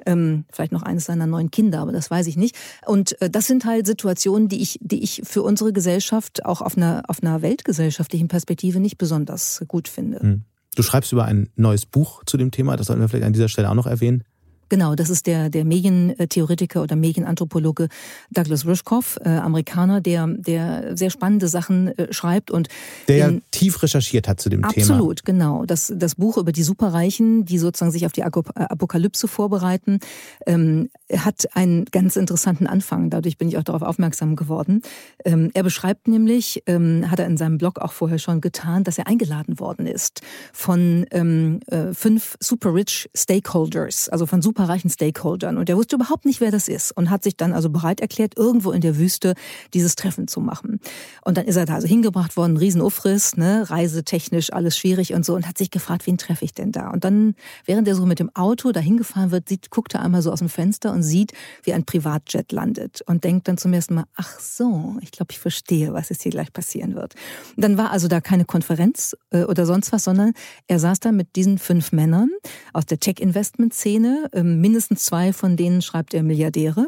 ähm, vielleicht noch eines seiner neuen Kinder, aber das weiß ich nicht. Und äh, das sind halt Situationen, die ich, die ich für unsere Gesellschaft auch auf einer, auf einer weltgesellschaftlichen Perspektive nicht besonders gut finde. Hm. Du schreibst über ein neues Buch zu dem Thema, das sollten wir vielleicht an dieser Stelle auch noch erwähnen. Genau, das ist der, der Medientheoretiker oder Medienanthropologe Douglas Rushkoff, äh, Amerikaner, der, der sehr spannende Sachen äh, schreibt und der ja tief recherchiert hat zu dem absolut, Thema. Absolut, genau. Das, das Buch über die Superreichen, die sozusagen sich auf die Apokalypse vorbereiten, ähm, hat einen ganz interessanten Anfang. Dadurch bin ich auch darauf aufmerksam geworden. Ähm, er beschreibt nämlich, ähm, hat er in seinem Blog auch vorher schon getan, dass er eingeladen worden ist von ähm, äh, fünf super rich Stakeholders, also von super superreichen Stakeholdern. Und er wusste überhaupt nicht, wer das ist und hat sich dann also bereit erklärt, irgendwo in der Wüste dieses Treffen zu machen. Und dann ist er da also hingebracht worden, Riesenufriss, ne, reisetechnisch alles schwierig und so und hat sich gefragt, wen treffe ich denn da? Und dann, während er so mit dem Auto dahin gefahren wird, sieht, guckt er einmal so aus dem Fenster und sieht, wie ein Privatjet landet und denkt dann zum ersten Mal, ach so, ich glaube, ich verstehe, was jetzt hier gleich passieren wird. Und dann war also da keine Konferenz äh, oder sonst was, sondern er saß da mit diesen fünf Männern aus der Tech-Investment-Szene, ähm, mindestens zwei von denen schreibt er Milliardäre,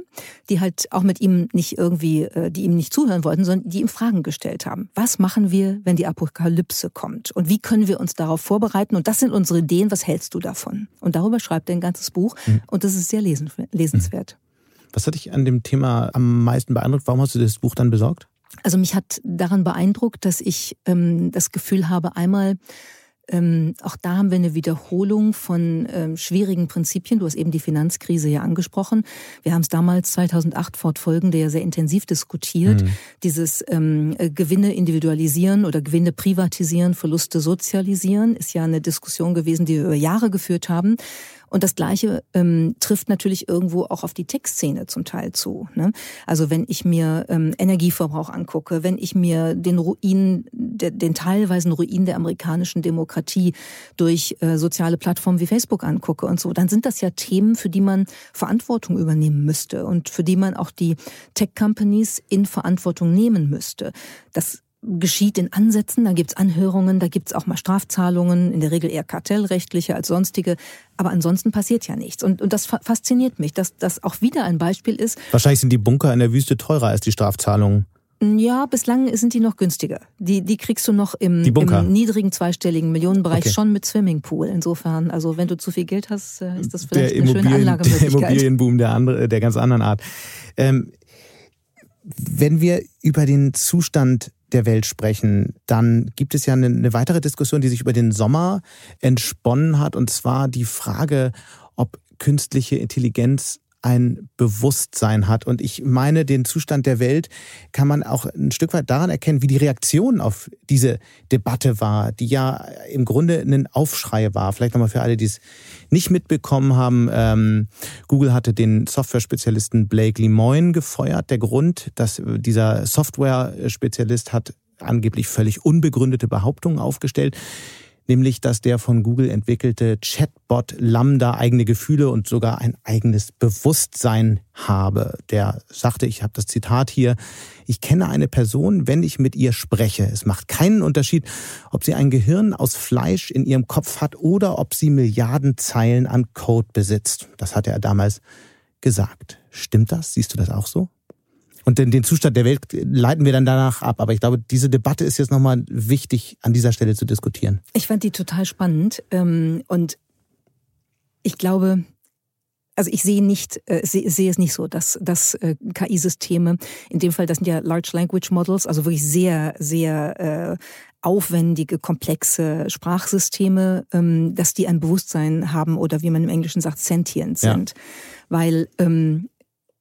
die halt auch mit ihm nicht irgendwie, äh, die ihm nicht zuhören wollten, sondern die ihm Fragen gestellt haben. Was machen wir, wenn die Apokalypse kommt? Und wie können wir uns darauf vorbereiten? Und das sind unsere Ideen. Was hältst du davon? Und darüber schreibt er ein ganzes Buch. Mhm. Und das ist sehr lesenswert. Was hat dich an dem Thema am meisten beeindruckt? Warum hast du das Buch dann besorgt? Also mich hat daran beeindruckt, dass ich ähm, das Gefühl habe, einmal ähm, auch da haben wir eine Wiederholung von ähm, schwierigen Prinzipien. Du hast eben die Finanzkrise ja angesprochen. Wir haben es damals 2008 fortfolgende ja sehr intensiv diskutiert. Mhm. Dieses ähm, äh, Gewinne individualisieren oder Gewinne privatisieren, Verluste sozialisieren ist ja eine Diskussion gewesen, die wir über Jahre geführt haben. Und das Gleiche ähm, trifft natürlich irgendwo auch auf die Tech-Szene zum Teil zu. Ne? Also wenn ich mir ähm, Energieverbrauch angucke, wenn ich mir den Ruin, der, den teilweisen Ruin der amerikanischen Demokratie durch äh, soziale Plattformen wie Facebook angucke und so, dann sind das ja Themen, für die man Verantwortung übernehmen müsste und für die man auch die Tech-Companies in Verantwortung nehmen müsste. Das geschieht in Ansätzen, da gibt's Anhörungen, da gibt's auch mal Strafzahlungen, in der Regel eher kartellrechtliche als sonstige. Aber ansonsten passiert ja nichts. Und, und das fasziniert mich, dass das auch wieder ein Beispiel ist. Wahrscheinlich sind die Bunker in der Wüste teurer als die Strafzahlungen. Ja, bislang sind die noch günstiger. Die, die kriegst du noch im, im niedrigen zweistelligen Millionenbereich okay. schon mit Swimmingpool. Insofern, also wenn du zu viel Geld hast, äh, ist das vielleicht der eine schöne Anlagemöglichkeit. Der Immobilienboom der, andere, der ganz anderen Art. Ähm, wenn wir über den Zustand der Welt sprechen, dann gibt es ja eine, eine weitere Diskussion, die sich über den Sommer entsponnen hat, und zwar die Frage, ob künstliche Intelligenz ein Bewusstsein hat. Und ich meine, den Zustand der Welt kann man auch ein Stück weit daran erkennen, wie die Reaktion auf diese Debatte war, die ja im Grunde ein Aufschrei war. Vielleicht nochmal für alle, die es nicht mitbekommen haben. Ähm, Google hatte den Software-Spezialisten Blake Lemoyne gefeuert. Der Grund, dass dieser Software-Spezialist hat angeblich völlig unbegründete Behauptungen aufgestellt nämlich dass der von Google entwickelte Chatbot Lambda eigene Gefühle und sogar ein eigenes Bewusstsein habe. Der sagte, ich habe das Zitat hier, ich kenne eine Person, wenn ich mit ihr spreche. Es macht keinen Unterschied, ob sie ein Gehirn aus Fleisch in ihrem Kopf hat oder ob sie Milliarden Zeilen an Code besitzt. Das hatte er damals gesagt. Stimmt das? Siehst du das auch so? Und den, den Zustand der Welt leiten wir dann danach ab. Aber ich glaube, diese Debatte ist jetzt nochmal wichtig, an dieser Stelle zu diskutieren. Ich fand die total spannend. Ähm, und ich glaube, also ich sehe nicht, äh, sehe es nicht so, dass, dass äh, KI-Systeme, in dem Fall, das sind ja Large Language Models, also wirklich sehr, sehr äh, aufwendige, komplexe Sprachsysteme, ähm, dass die ein Bewusstsein haben oder wie man im Englischen sagt, sentient sind. Ja. Weil ähm,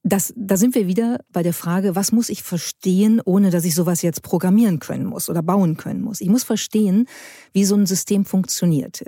das, da sind wir wieder bei der Frage, was muss ich verstehen, ohne dass ich sowas jetzt programmieren können muss oder bauen können muss. Ich muss verstehen, wie so ein System funktioniert.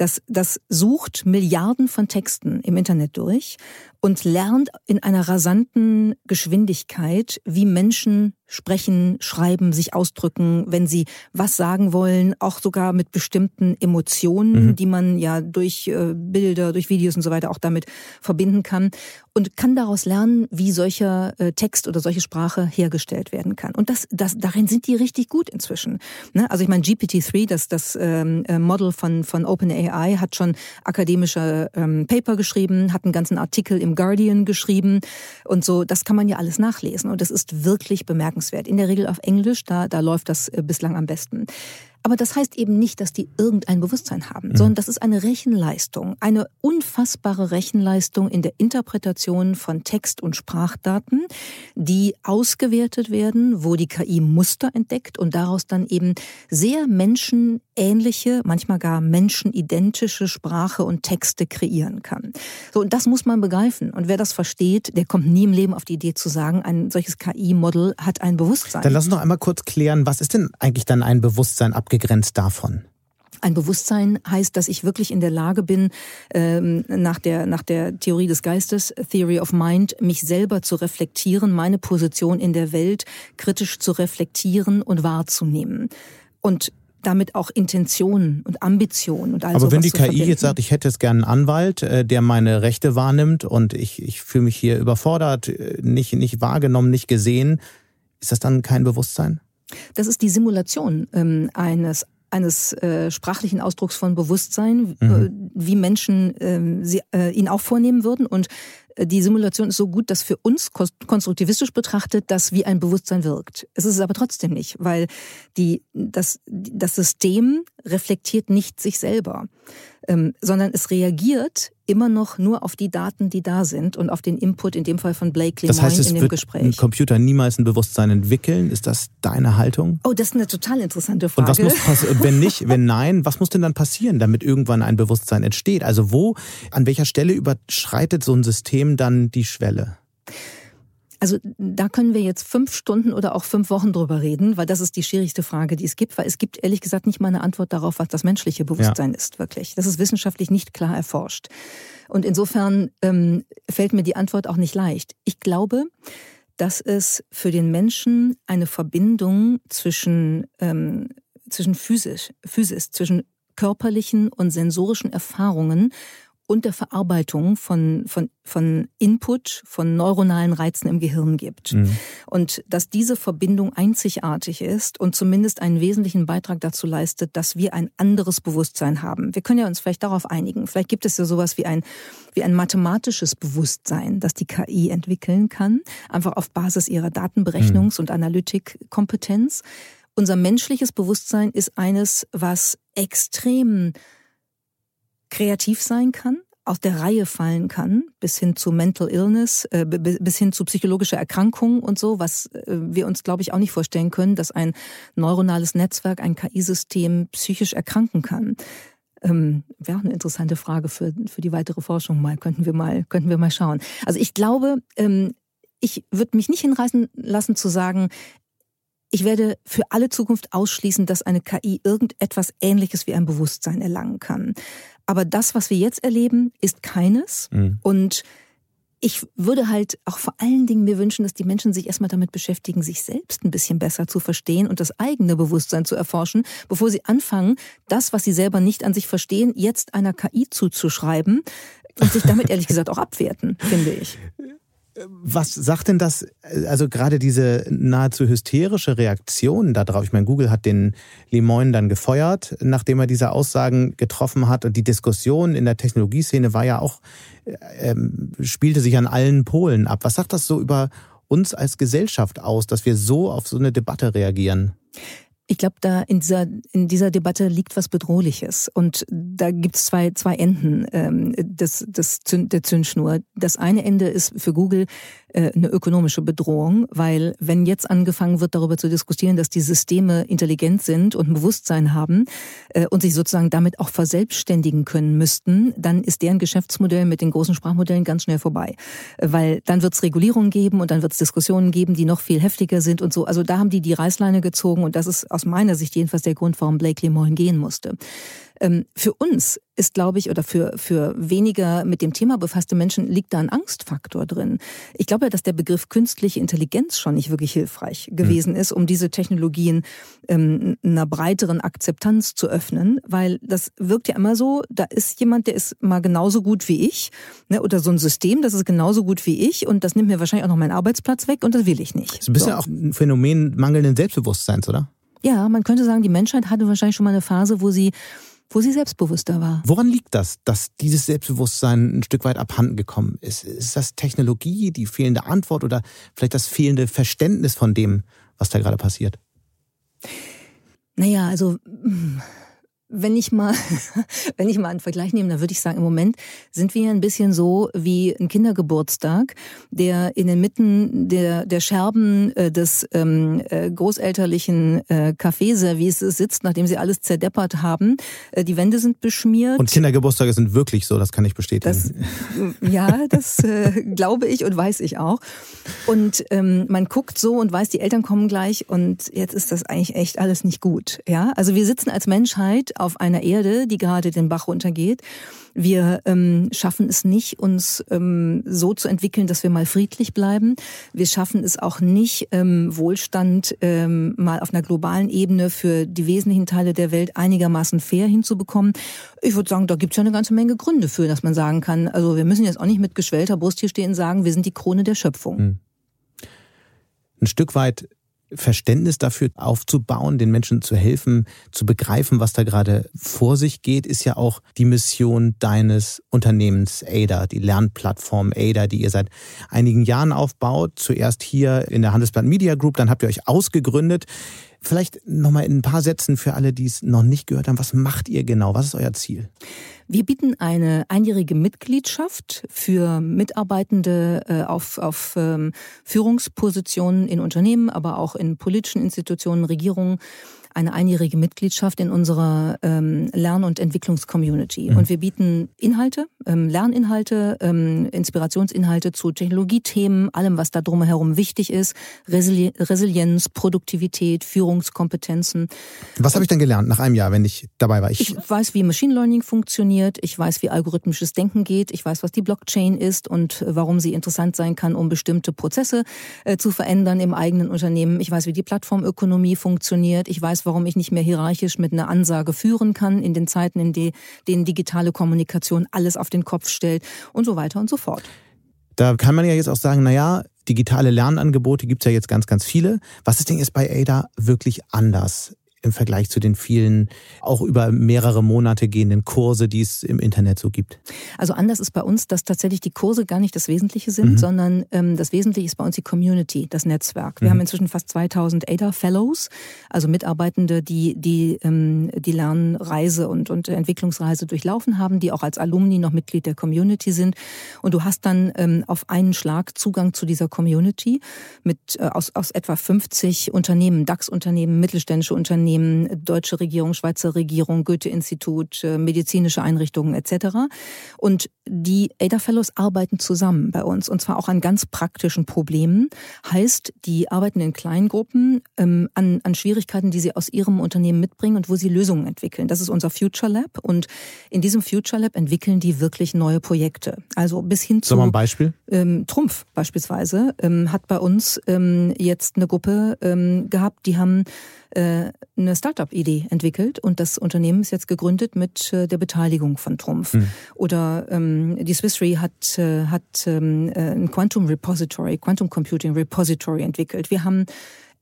Das, das sucht Milliarden von Texten im Internet durch und lernt in einer rasanten Geschwindigkeit, wie Menschen sprechen, schreiben, sich ausdrücken, wenn sie was sagen wollen, auch sogar mit bestimmten Emotionen, mhm. die man ja durch äh, Bilder, durch Videos und so weiter auch damit verbinden kann und kann daraus lernen, wie solcher äh, Text oder solche Sprache hergestellt werden kann. Und das, das, darin sind die richtig gut inzwischen. Ne? Also ich meine, GPT-3, das, das ähm, äh, Model von, von OpenAI, hat schon akademische ähm, Paper geschrieben, hat einen ganzen Artikel im Guardian geschrieben und so. Das kann man ja alles nachlesen und das ist wirklich bemerkenswert. In der Regel auf Englisch, da, da läuft das äh, bislang am besten. Aber das heißt eben nicht, dass die irgendein Bewusstsein haben, mhm. sondern das ist eine Rechenleistung, eine unfassbare Rechenleistung in der Interpretation von Text- und Sprachdaten, die ausgewertet werden, wo die KI Muster entdeckt und daraus dann eben sehr menschenähnliche, manchmal gar menschenidentische Sprache und Texte kreieren kann. So, und das muss man begreifen. Und wer das versteht, der kommt nie im Leben auf die Idee zu sagen, ein solches KI-Model hat ein Bewusstsein. Dann lass uns noch einmal kurz klären, was ist denn eigentlich dann ein Bewusstsein abgegrenzt davon? Ein Bewusstsein heißt, dass ich wirklich in der Lage bin, ähm, nach, der, nach der Theorie des Geistes, Theory of Mind, mich selber zu reflektieren, meine Position in der Welt kritisch zu reflektieren und wahrzunehmen. Und damit auch Intentionen und Ambitionen und all Aber wenn die KI jetzt sagt, ich hätte jetzt gern einen Anwalt, äh, der meine Rechte wahrnimmt und ich, ich fühle mich hier überfordert, äh, nicht, nicht wahrgenommen, nicht gesehen, ist das dann kein Bewusstsein? Das ist die Simulation ähm, eines eines äh, sprachlichen Ausdrucks von Bewusstsein, mhm. äh, wie Menschen äh, sie, äh, ihn auch vornehmen würden. Und äh, die Simulation ist so gut, dass für uns konstruktivistisch betrachtet das wie ein Bewusstsein wirkt. Es ist es aber trotzdem nicht, weil die, das, das System reflektiert nicht sich selber ähm, sondern es reagiert immer noch nur auf die Daten, die da sind und auf den Input, in dem Fall von Blake Lemoyne das heißt, es in dem wird Gespräch. ein Computer niemals ein Bewusstsein entwickeln? Ist das deine Haltung? Oh, das ist eine total interessante Frage. Und was muss passieren, wenn nicht, wenn nein, was muss denn dann passieren, damit irgendwann ein Bewusstsein entsteht? Also wo, an welcher Stelle überschreitet so ein System dann die Schwelle? Also da können wir jetzt fünf Stunden oder auch fünf Wochen drüber reden, weil das ist die schwierigste Frage, die es gibt, weil es gibt ehrlich gesagt nicht mal eine Antwort darauf, was das menschliche Bewusstsein ja. ist, wirklich. Das ist wissenschaftlich nicht klar erforscht. Und insofern ähm, fällt mir die Antwort auch nicht leicht. Ich glaube, dass es für den Menschen eine Verbindung zwischen, ähm, zwischen physisch, physisch, zwischen körperlichen und sensorischen Erfahrungen und der Verarbeitung von, von, von Input, von neuronalen Reizen im Gehirn gibt. Mhm. Und dass diese Verbindung einzigartig ist und zumindest einen wesentlichen Beitrag dazu leistet, dass wir ein anderes Bewusstsein haben. Wir können ja uns vielleicht darauf einigen. Vielleicht gibt es ja sowas wie ein, wie ein mathematisches Bewusstsein, das die KI entwickeln kann, einfach auf Basis ihrer Datenberechnungs- mhm. und Analytikkompetenz. Unser menschliches Bewusstsein ist eines, was extrem kreativ sein kann, aus der Reihe fallen kann, bis hin zu Mental Illness, äh, bis hin zu psychologischer Erkrankung und so, was äh, wir uns, glaube ich, auch nicht vorstellen können, dass ein neuronales Netzwerk, ein KI-System psychisch erkranken kann. Ähm, Wäre auch eine interessante Frage für, für die weitere Forschung mal. Könnten wir mal, könnten wir mal schauen. Also ich glaube, ähm, ich würde mich nicht hinreißen lassen zu sagen, ich werde für alle Zukunft ausschließen, dass eine KI irgendetwas Ähnliches wie ein Bewusstsein erlangen kann. Aber das, was wir jetzt erleben, ist keines. Mhm. Und ich würde halt auch vor allen Dingen mir wünschen, dass die Menschen sich erstmal damit beschäftigen, sich selbst ein bisschen besser zu verstehen und das eigene Bewusstsein zu erforschen, bevor sie anfangen, das, was sie selber nicht an sich verstehen, jetzt einer KI zuzuschreiben und sich damit ehrlich gesagt auch abwerten, finde ich. Was sagt denn das, also gerade diese nahezu hysterische Reaktion darauf? Ich meine, Google hat den Lemoyne dann gefeuert, nachdem er diese Aussagen getroffen hat. Und die Diskussion in der Technologieszene war ja auch, äh, spielte sich an allen Polen ab. Was sagt das so über uns als Gesellschaft aus, dass wir so auf so eine Debatte reagieren? Ich glaube, da in dieser, in dieser Debatte liegt was Bedrohliches. Und da gibt es zwei, zwei Enden ähm, des, des, der Zündschnur. Das eine Ende ist für Google äh, eine ökonomische Bedrohung, weil wenn jetzt angefangen wird, darüber zu diskutieren, dass die Systeme intelligent sind und ein Bewusstsein haben äh, und sich sozusagen damit auch verselbstständigen können müssten, dann ist deren Geschäftsmodell mit den großen Sprachmodellen ganz schnell vorbei. Weil dann wird es Regulierungen geben und dann wird es Diskussionen geben, die noch viel heftiger sind und so. Also da haben die die Reißleine gezogen und das ist aus meiner Sicht jedenfalls der Grund, warum Blake Lemoyne gehen musste. Ähm, für uns ist, glaube ich, oder für, für weniger mit dem Thema befasste Menschen liegt da ein Angstfaktor drin. Ich glaube, dass der Begriff künstliche Intelligenz schon nicht wirklich hilfreich gewesen ist, um diese Technologien ähm, einer breiteren Akzeptanz zu öffnen, weil das wirkt ja immer so, da ist jemand, der ist mal genauso gut wie ich, ne, oder so ein System, das ist genauso gut wie ich und das nimmt mir wahrscheinlich auch noch meinen Arbeitsplatz weg und das will ich nicht. Das ist ein bisschen so. auch ein Phänomen mangelnden Selbstbewusstseins, oder? Ja, man könnte sagen, die Menschheit hatte wahrscheinlich schon mal eine Phase, wo sie wo sie selbstbewusster war. Woran liegt das, dass dieses Selbstbewusstsein ein Stück weit abhanden gekommen ist? Ist das Technologie, die fehlende Antwort oder vielleicht das fehlende Verständnis von dem, was da gerade passiert? Naja, also wenn ich mal, wenn ich mal einen Vergleich nehme, dann würde ich sagen, im Moment sind wir ein bisschen so wie ein Kindergeburtstag, der in den Mitten der, der Scherben äh, des ähm, äh, großelterlichen äh, Kaffeeservices sitzt, nachdem sie alles zerdeppert haben. Äh, die Wände sind beschmiert. Und Kindergeburtstage sind wirklich so, das kann ich bestätigen. Das, ja, das äh, glaube ich und weiß ich auch. Und ähm, man guckt so und weiß, die Eltern kommen gleich und jetzt ist das eigentlich echt alles nicht gut. Ja, also wir sitzen als Menschheit auf einer Erde, die gerade den Bach runtergeht. Wir ähm, schaffen es nicht, uns ähm, so zu entwickeln, dass wir mal friedlich bleiben. Wir schaffen es auch nicht, ähm, Wohlstand ähm, mal auf einer globalen Ebene für die wesentlichen Teile der Welt einigermaßen fair hinzubekommen. Ich würde sagen, da gibt es ja eine ganze Menge Gründe für, dass man sagen kann, also wir müssen jetzt auch nicht mit geschwellter Brust hier stehen und sagen, wir sind die Krone der Schöpfung. Hm. Ein Stück weit Verständnis dafür aufzubauen, den Menschen zu helfen, zu begreifen, was da gerade vor sich geht, ist ja auch die Mission deines Unternehmens ADA, die Lernplattform ADA, die ihr seit einigen Jahren aufbaut. Zuerst hier in der Handelsblatt Media Group, dann habt ihr euch ausgegründet. Vielleicht nochmal in ein paar Sätzen für alle, die es noch nicht gehört haben. Was macht ihr genau? Was ist euer Ziel? Wir bieten eine einjährige Mitgliedschaft für Mitarbeitende äh, auf, auf ähm, Führungspositionen in Unternehmen, aber auch in politischen Institutionen, Regierungen eine einjährige Mitgliedschaft in unserer ähm, Lern- und Entwicklungscommunity. Mhm. Und wir bieten Inhalte, ähm, Lerninhalte, ähm, Inspirationsinhalte zu Technologiethemen, allem, was da drumherum wichtig ist, Resili Resilienz, Produktivität, Führungskompetenzen. Was habe ich denn gelernt nach einem Jahr, wenn ich dabei war? Ich, ich weiß, wie Machine Learning funktioniert, ich weiß, wie algorithmisches Denken geht, ich weiß, was die Blockchain ist und warum sie interessant sein kann, um bestimmte Prozesse äh, zu verändern im eigenen Unternehmen. Ich weiß, wie die Plattformökonomie funktioniert, ich weiß, weiß, warum ich nicht mehr hierarchisch mit einer Ansage führen kann in den Zeiten, in denen digitale Kommunikation alles auf den Kopf stellt und so weiter und so fort. Da kann man ja jetzt auch sagen, naja, digitale Lernangebote gibt es ja jetzt ganz, ganz viele. Was ist denn jetzt bei Ada wirklich anders? Im Vergleich zu den vielen auch über mehrere Monate gehenden Kurse, die es im Internet so gibt? Also anders ist bei uns, dass tatsächlich die Kurse gar nicht das Wesentliche sind, mhm. sondern ähm, das Wesentliche ist bei uns die Community, das Netzwerk. Wir mhm. haben inzwischen fast 2000 ADA Fellows, also Mitarbeitende, die die, ähm, die Lernreise und, und Entwicklungsreise durchlaufen haben, die auch als Alumni noch Mitglied der Community sind. Und du hast dann ähm, auf einen Schlag Zugang zu dieser Community mit äh, aus, aus etwa 50 Unternehmen, DAX-Unternehmen, mittelständische Unternehmen, Unternehmen, deutsche Regierung, Schweizer Regierung, Goethe-Institut, äh, medizinische Einrichtungen etc. Und die ADA Fellows arbeiten zusammen bei uns und zwar auch an ganz praktischen Problemen. Heißt, die arbeiten in kleinen Gruppen ähm, an, an Schwierigkeiten, die sie aus ihrem Unternehmen mitbringen und wo sie Lösungen entwickeln. Das ist unser Future Lab und in diesem Future Lab entwickeln die wirklich neue Projekte. Also bis hin zu. Mal ein Beispiel? Ähm, Trumpf beispielsweise ähm, hat bei uns ähm, jetzt eine Gruppe ähm, gehabt, die haben äh, eine Startup-Idee entwickelt und das Unternehmen ist jetzt gegründet mit äh, der Beteiligung von Trumpf. Mhm. Oder ähm, die Swiss Re hat, äh, hat ähm, ein Quantum Repository, Quantum Computing Repository entwickelt. Wir haben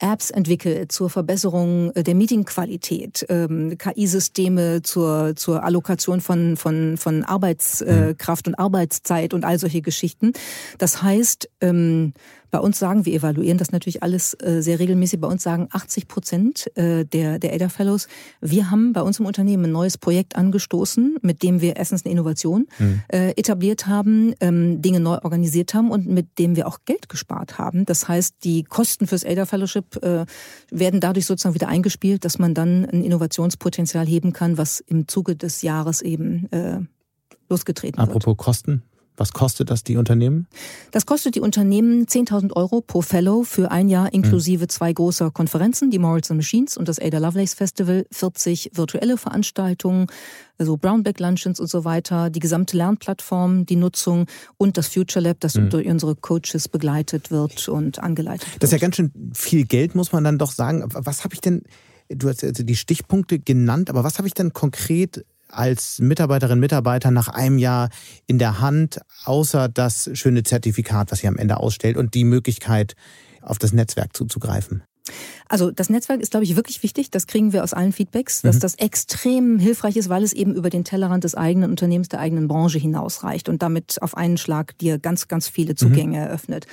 Apps entwickelt zur Verbesserung der Meetingqualität, ähm, KI-Systeme zur, zur Allokation von, von, von Arbeitskraft mhm. und Arbeitszeit und all solche Geschichten. Das heißt, ähm, bei uns sagen, wir evaluieren das natürlich alles äh, sehr regelmäßig, bei uns sagen 80 Prozent äh, der, der ADA Fellows, wir haben bei uns im Unternehmen ein neues Projekt angestoßen, mit dem wir erstens eine Innovation mhm. äh, etabliert haben, ähm, Dinge neu organisiert haben und mit dem wir auch Geld gespart haben. Das heißt, die Kosten fürs ADA Fellowship werden dadurch sozusagen wieder eingespielt, dass man dann ein Innovationspotenzial heben kann, was im Zuge des Jahres eben losgetreten Apropos wird. Apropos Kosten, was kostet das die Unternehmen? Das kostet die Unternehmen 10.000 Euro pro Fellow für ein Jahr inklusive mhm. zwei großer Konferenzen, die Morals and Machines und das Ada Lovelace Festival, 40 virtuelle Veranstaltungen, also Brownback Luncheons und so weiter, die gesamte Lernplattform, die Nutzung und das Future Lab, das mhm. durch unsere Coaches begleitet wird und angeleitet wird. Das ist ja ganz schön viel Geld, muss man dann doch sagen. Was habe ich denn, du hast die Stichpunkte genannt, aber was habe ich denn konkret als Mitarbeiterin, Mitarbeiter nach einem Jahr in der Hand, außer das schöne Zertifikat, was ihr am Ende ausstellt und die Möglichkeit, auf das Netzwerk zuzugreifen? Also das Netzwerk ist, glaube ich, wirklich wichtig. Das kriegen wir aus allen Feedbacks, dass mhm. das extrem hilfreich ist, weil es eben über den Tellerrand des eigenen Unternehmens, der eigenen Branche hinausreicht und damit auf einen Schlag dir ganz, ganz viele Zugänge mhm. eröffnet.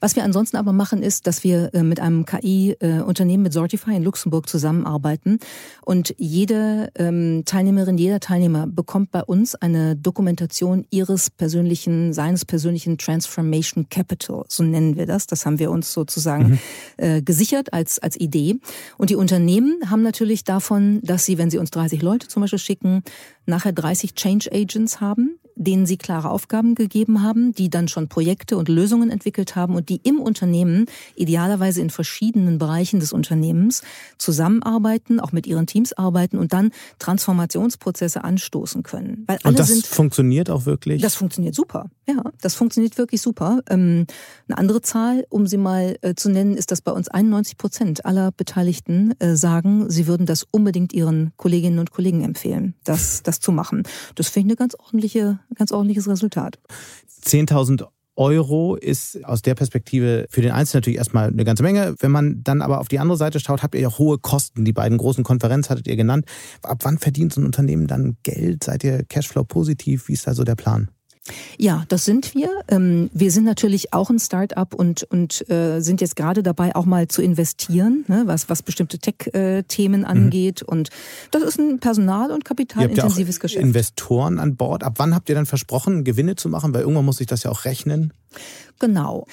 Was wir ansonsten aber machen, ist, dass wir äh, mit einem KI-Unternehmen, mit Sortify in Luxemburg zusammenarbeiten und jede ähm, Teilnehmerin, jeder Teilnehmer bekommt bei uns eine Dokumentation ihres persönlichen, seines persönlichen Transformation Capital, so nennen wir das. Das haben wir uns sozusagen mhm. äh, gesichert als, als Idee. Und die Unternehmen haben natürlich davon, dass sie, wenn sie uns 30 Leute zum Beispiel schicken, nachher 30 Change Agents haben, denen sie klare Aufgaben gegeben haben, die dann schon Projekte und Lösungen entwickelt haben und die im Unternehmen, idealerweise in verschiedenen Bereichen des Unternehmens, zusammenarbeiten, auch mit ihren Teams arbeiten und dann Transformationsprozesse anstoßen können. Weil alle und das sind, funktioniert auch wirklich? Das funktioniert super. Ja, das funktioniert wirklich super. Ähm, eine andere Zahl, um sie mal äh, zu nennen, ist, dass bei uns 91 Prozent aller Beteiligten äh, sagen, sie würden das unbedingt ihren Kolleginnen und Kollegen empfehlen, das, das zu machen. Das finde ich eine ganz ordentliche ganz ordentliches Resultat. 10.000 Euro ist aus der Perspektive für den Einzelnen natürlich erstmal eine ganze Menge. Wenn man dann aber auf die andere Seite schaut, habt ihr ja hohe Kosten. Die beiden großen Konferenzen hattet ihr genannt. Ab wann verdient so ein Unternehmen dann Geld? Seid ihr Cashflow positiv? Wie ist da so der Plan? Ja, das sind wir. Ähm, wir sind natürlich auch ein Start-up und, und äh, sind jetzt gerade dabei, auch mal zu investieren, ne, was, was bestimmte Tech-Themen mhm. angeht. Mhm. Und das ist ein personal- und kapitalintensives Geschäft. Investoren an Bord. Ab wann habt ihr dann versprochen, Gewinne zu machen? Weil irgendwann muss sich das ja auch rechnen. Genau.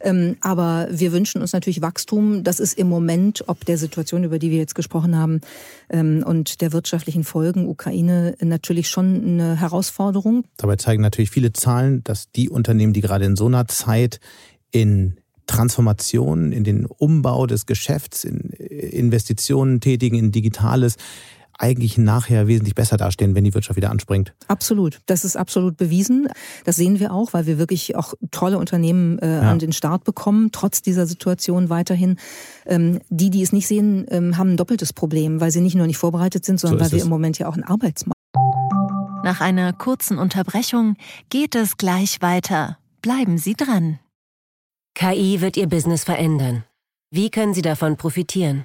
Ähm, aber wir wünschen uns natürlich Wachstum. Das ist im Moment, ob der Situation, über die wir jetzt gesprochen haben, ähm, und der wirtschaftlichen Folgen Ukraine natürlich schon eine Herausforderung. Dabei zeigen natürlich viele Zahlen, dass die Unternehmen, die gerade in so einer Zeit in Transformation, in den Umbau des Geschäfts, in Investitionen tätigen, in Digitales, eigentlich nachher wesentlich besser dastehen, wenn die Wirtschaft wieder anspringt. Absolut. Das ist absolut bewiesen. Das sehen wir auch, weil wir wirklich auch tolle Unternehmen äh, ja. an den Start bekommen, trotz dieser Situation weiterhin. Ähm, die, die es nicht sehen, ähm, haben ein doppeltes Problem, weil sie nicht nur nicht vorbereitet sind, sondern so weil wir es. im Moment ja auch einen Arbeitsmarkt. Nach einer kurzen Unterbrechung geht es gleich weiter. Bleiben Sie dran. KI wird Ihr Business verändern. Wie können Sie davon profitieren?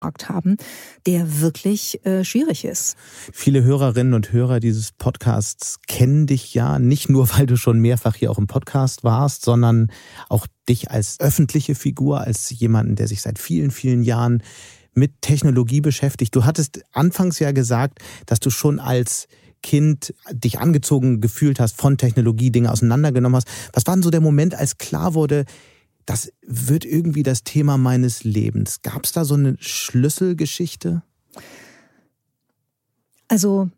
Markt haben, der wirklich äh, schwierig ist. Viele Hörerinnen und Hörer dieses Podcasts kennen dich ja nicht nur, weil du schon mehrfach hier auch im Podcast warst, sondern auch dich als öffentliche Figur, als jemanden, der sich seit vielen, vielen Jahren mit Technologie beschäftigt. Du hattest anfangs ja gesagt, dass du schon als Kind dich angezogen gefühlt hast von Technologie, Dinge auseinandergenommen hast. Was war denn so der Moment, als klar wurde, das wird irgendwie das Thema meines Lebens. Gab es da so eine Schlüsselgeschichte? Also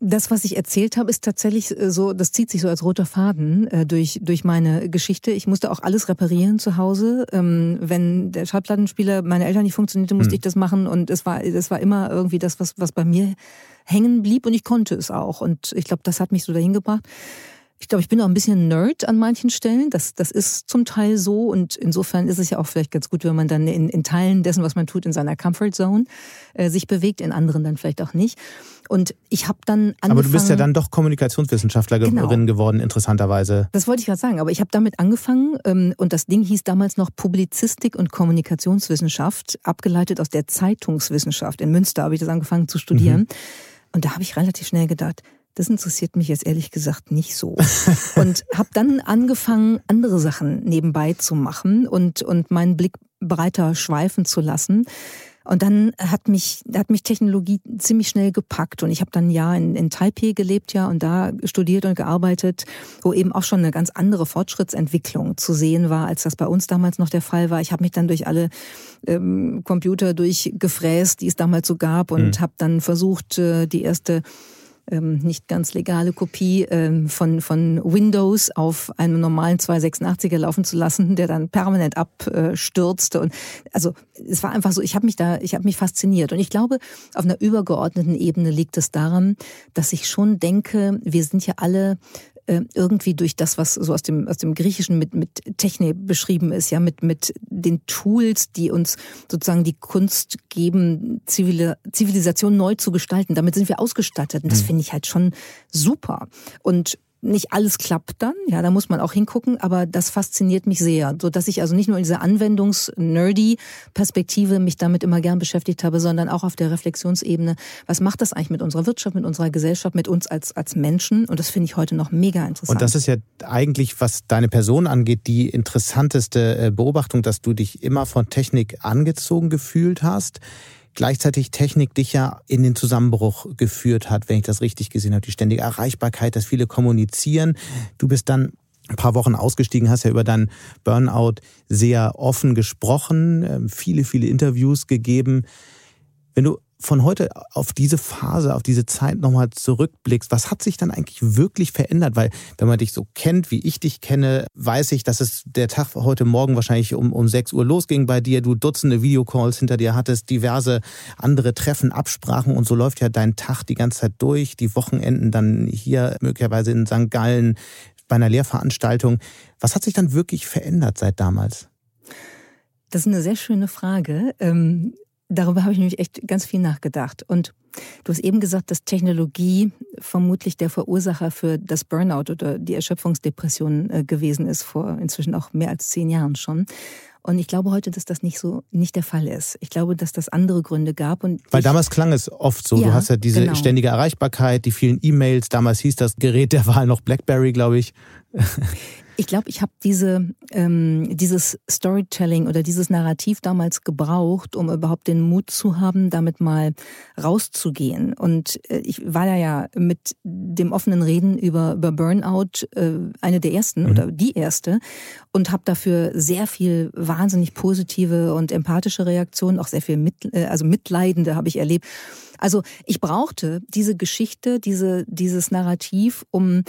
das, was ich erzählt habe, ist tatsächlich äh, so, das zieht sich so als roter Faden äh, durch, durch meine Geschichte. Ich musste auch alles reparieren zu Hause. Ähm, wenn der Schallplattenspieler meiner Eltern nicht funktionierte, musste hm. ich das machen. Und es war, das war immer irgendwie das, was, was bei mir hängen blieb und ich konnte es auch. Und ich glaube, das hat mich so dahin gebracht. Ich glaube, ich bin auch ein bisschen Nerd an manchen Stellen. Das, das ist zum Teil so. Und insofern ist es ja auch vielleicht ganz gut, wenn man dann in, in Teilen dessen, was man tut, in seiner Comfort Zone äh, sich bewegt, in anderen dann vielleicht auch nicht. Und ich habe dann angefangen. Aber du bist ja dann doch Kommunikationswissenschaftlerin genau. geworden, interessanterweise. Das wollte ich gerade sagen. Aber ich habe damit angefangen ähm, und das Ding hieß damals noch Publizistik und Kommunikationswissenschaft, abgeleitet aus der Zeitungswissenschaft. In Münster habe ich das angefangen zu studieren. Mhm. Und da habe ich relativ schnell gedacht, das interessiert mich jetzt ehrlich gesagt nicht so. und habe dann angefangen, andere Sachen nebenbei zu machen und, und meinen Blick breiter schweifen zu lassen. Und dann hat mich, hat mich Technologie ziemlich schnell gepackt. Und ich habe dann ein Jahr in, in Taipei gelebt, ja, und da studiert und gearbeitet, wo eben auch schon eine ganz andere Fortschrittsentwicklung zu sehen war, als das bei uns damals noch der Fall war. Ich habe mich dann durch alle ähm, Computer durchgefräst, die es damals so gab, und mhm. habe dann versucht, äh, die erste ähm, nicht ganz legale Kopie ähm, von, von Windows auf einem normalen 286er laufen zu lassen, der dann permanent abstürzte. Und also es war einfach so, ich habe mich da, ich habe mich fasziniert. Und ich glaube, auf einer übergeordneten Ebene liegt es daran, dass ich schon denke, wir sind ja alle irgendwie durch das, was so aus dem, aus dem Griechischen mit, mit Technik beschrieben ist, ja, mit, mit den Tools, die uns sozusagen die Kunst geben, Zivilisation neu zu gestalten. Damit sind wir ausgestattet. Und das mhm. finde ich halt schon super. Und nicht alles klappt dann, ja, da muss man auch hingucken, aber das fasziniert mich sehr, so dass ich also nicht nur in dieser Anwendungs-Nerdy-Perspektive mich damit immer gern beschäftigt habe, sondern auch auf der Reflexionsebene. Was macht das eigentlich mit unserer Wirtschaft, mit unserer Gesellschaft, mit uns als, als Menschen? Und das finde ich heute noch mega interessant. Und das ist ja eigentlich, was deine Person angeht, die interessanteste äh, Beobachtung, dass du dich immer von Technik angezogen gefühlt hast gleichzeitig Technik dich ja in den Zusammenbruch geführt hat, wenn ich das richtig gesehen habe. Die ständige Erreichbarkeit, dass viele kommunizieren. Du bist dann ein paar Wochen ausgestiegen, hast ja über deinen Burnout sehr offen gesprochen, ähm, viele, viele Interviews gegeben. Wenn du von heute auf diese Phase, auf diese Zeit nochmal zurückblickst, was hat sich dann eigentlich wirklich verändert? Weil wenn man dich so kennt, wie ich dich kenne, weiß ich, dass es der Tag heute Morgen wahrscheinlich um, um 6 Uhr losging bei dir, du Dutzende Videocalls hinter dir hattest, diverse andere Treffen, Absprachen und so läuft ja dein Tag die ganze Zeit durch, die Wochenenden dann hier möglicherweise in St. Gallen bei einer Lehrveranstaltung. Was hat sich dann wirklich verändert seit damals? Das ist eine sehr schöne Frage. Darüber habe ich nämlich echt ganz viel nachgedacht. Und du hast eben gesagt, dass Technologie vermutlich der Verursacher für das Burnout oder die Erschöpfungsdepression äh, gewesen ist, vor inzwischen auch mehr als zehn Jahren schon. Und ich glaube heute, dass das nicht so nicht der Fall ist. Ich glaube, dass das andere Gründe gab. Und Weil damals klang es oft so. Ja, du hast ja diese genau. ständige Erreichbarkeit, die vielen E-Mails. Damals hieß das Gerät der Wahl noch BlackBerry, glaube ich. Ich glaube, ich habe diese, ähm, dieses Storytelling oder dieses Narrativ damals gebraucht, um überhaupt den Mut zu haben, damit mal rauszugehen. Und äh, ich war da ja mit dem offenen Reden über, über Burnout äh, eine der ersten mhm. oder die erste und habe dafür sehr viel wahnsinnig positive und empathische Reaktionen, auch sehr viel mit, äh, also Mitleidende habe ich erlebt. Also ich brauchte diese Geschichte, diese, dieses Narrativ, um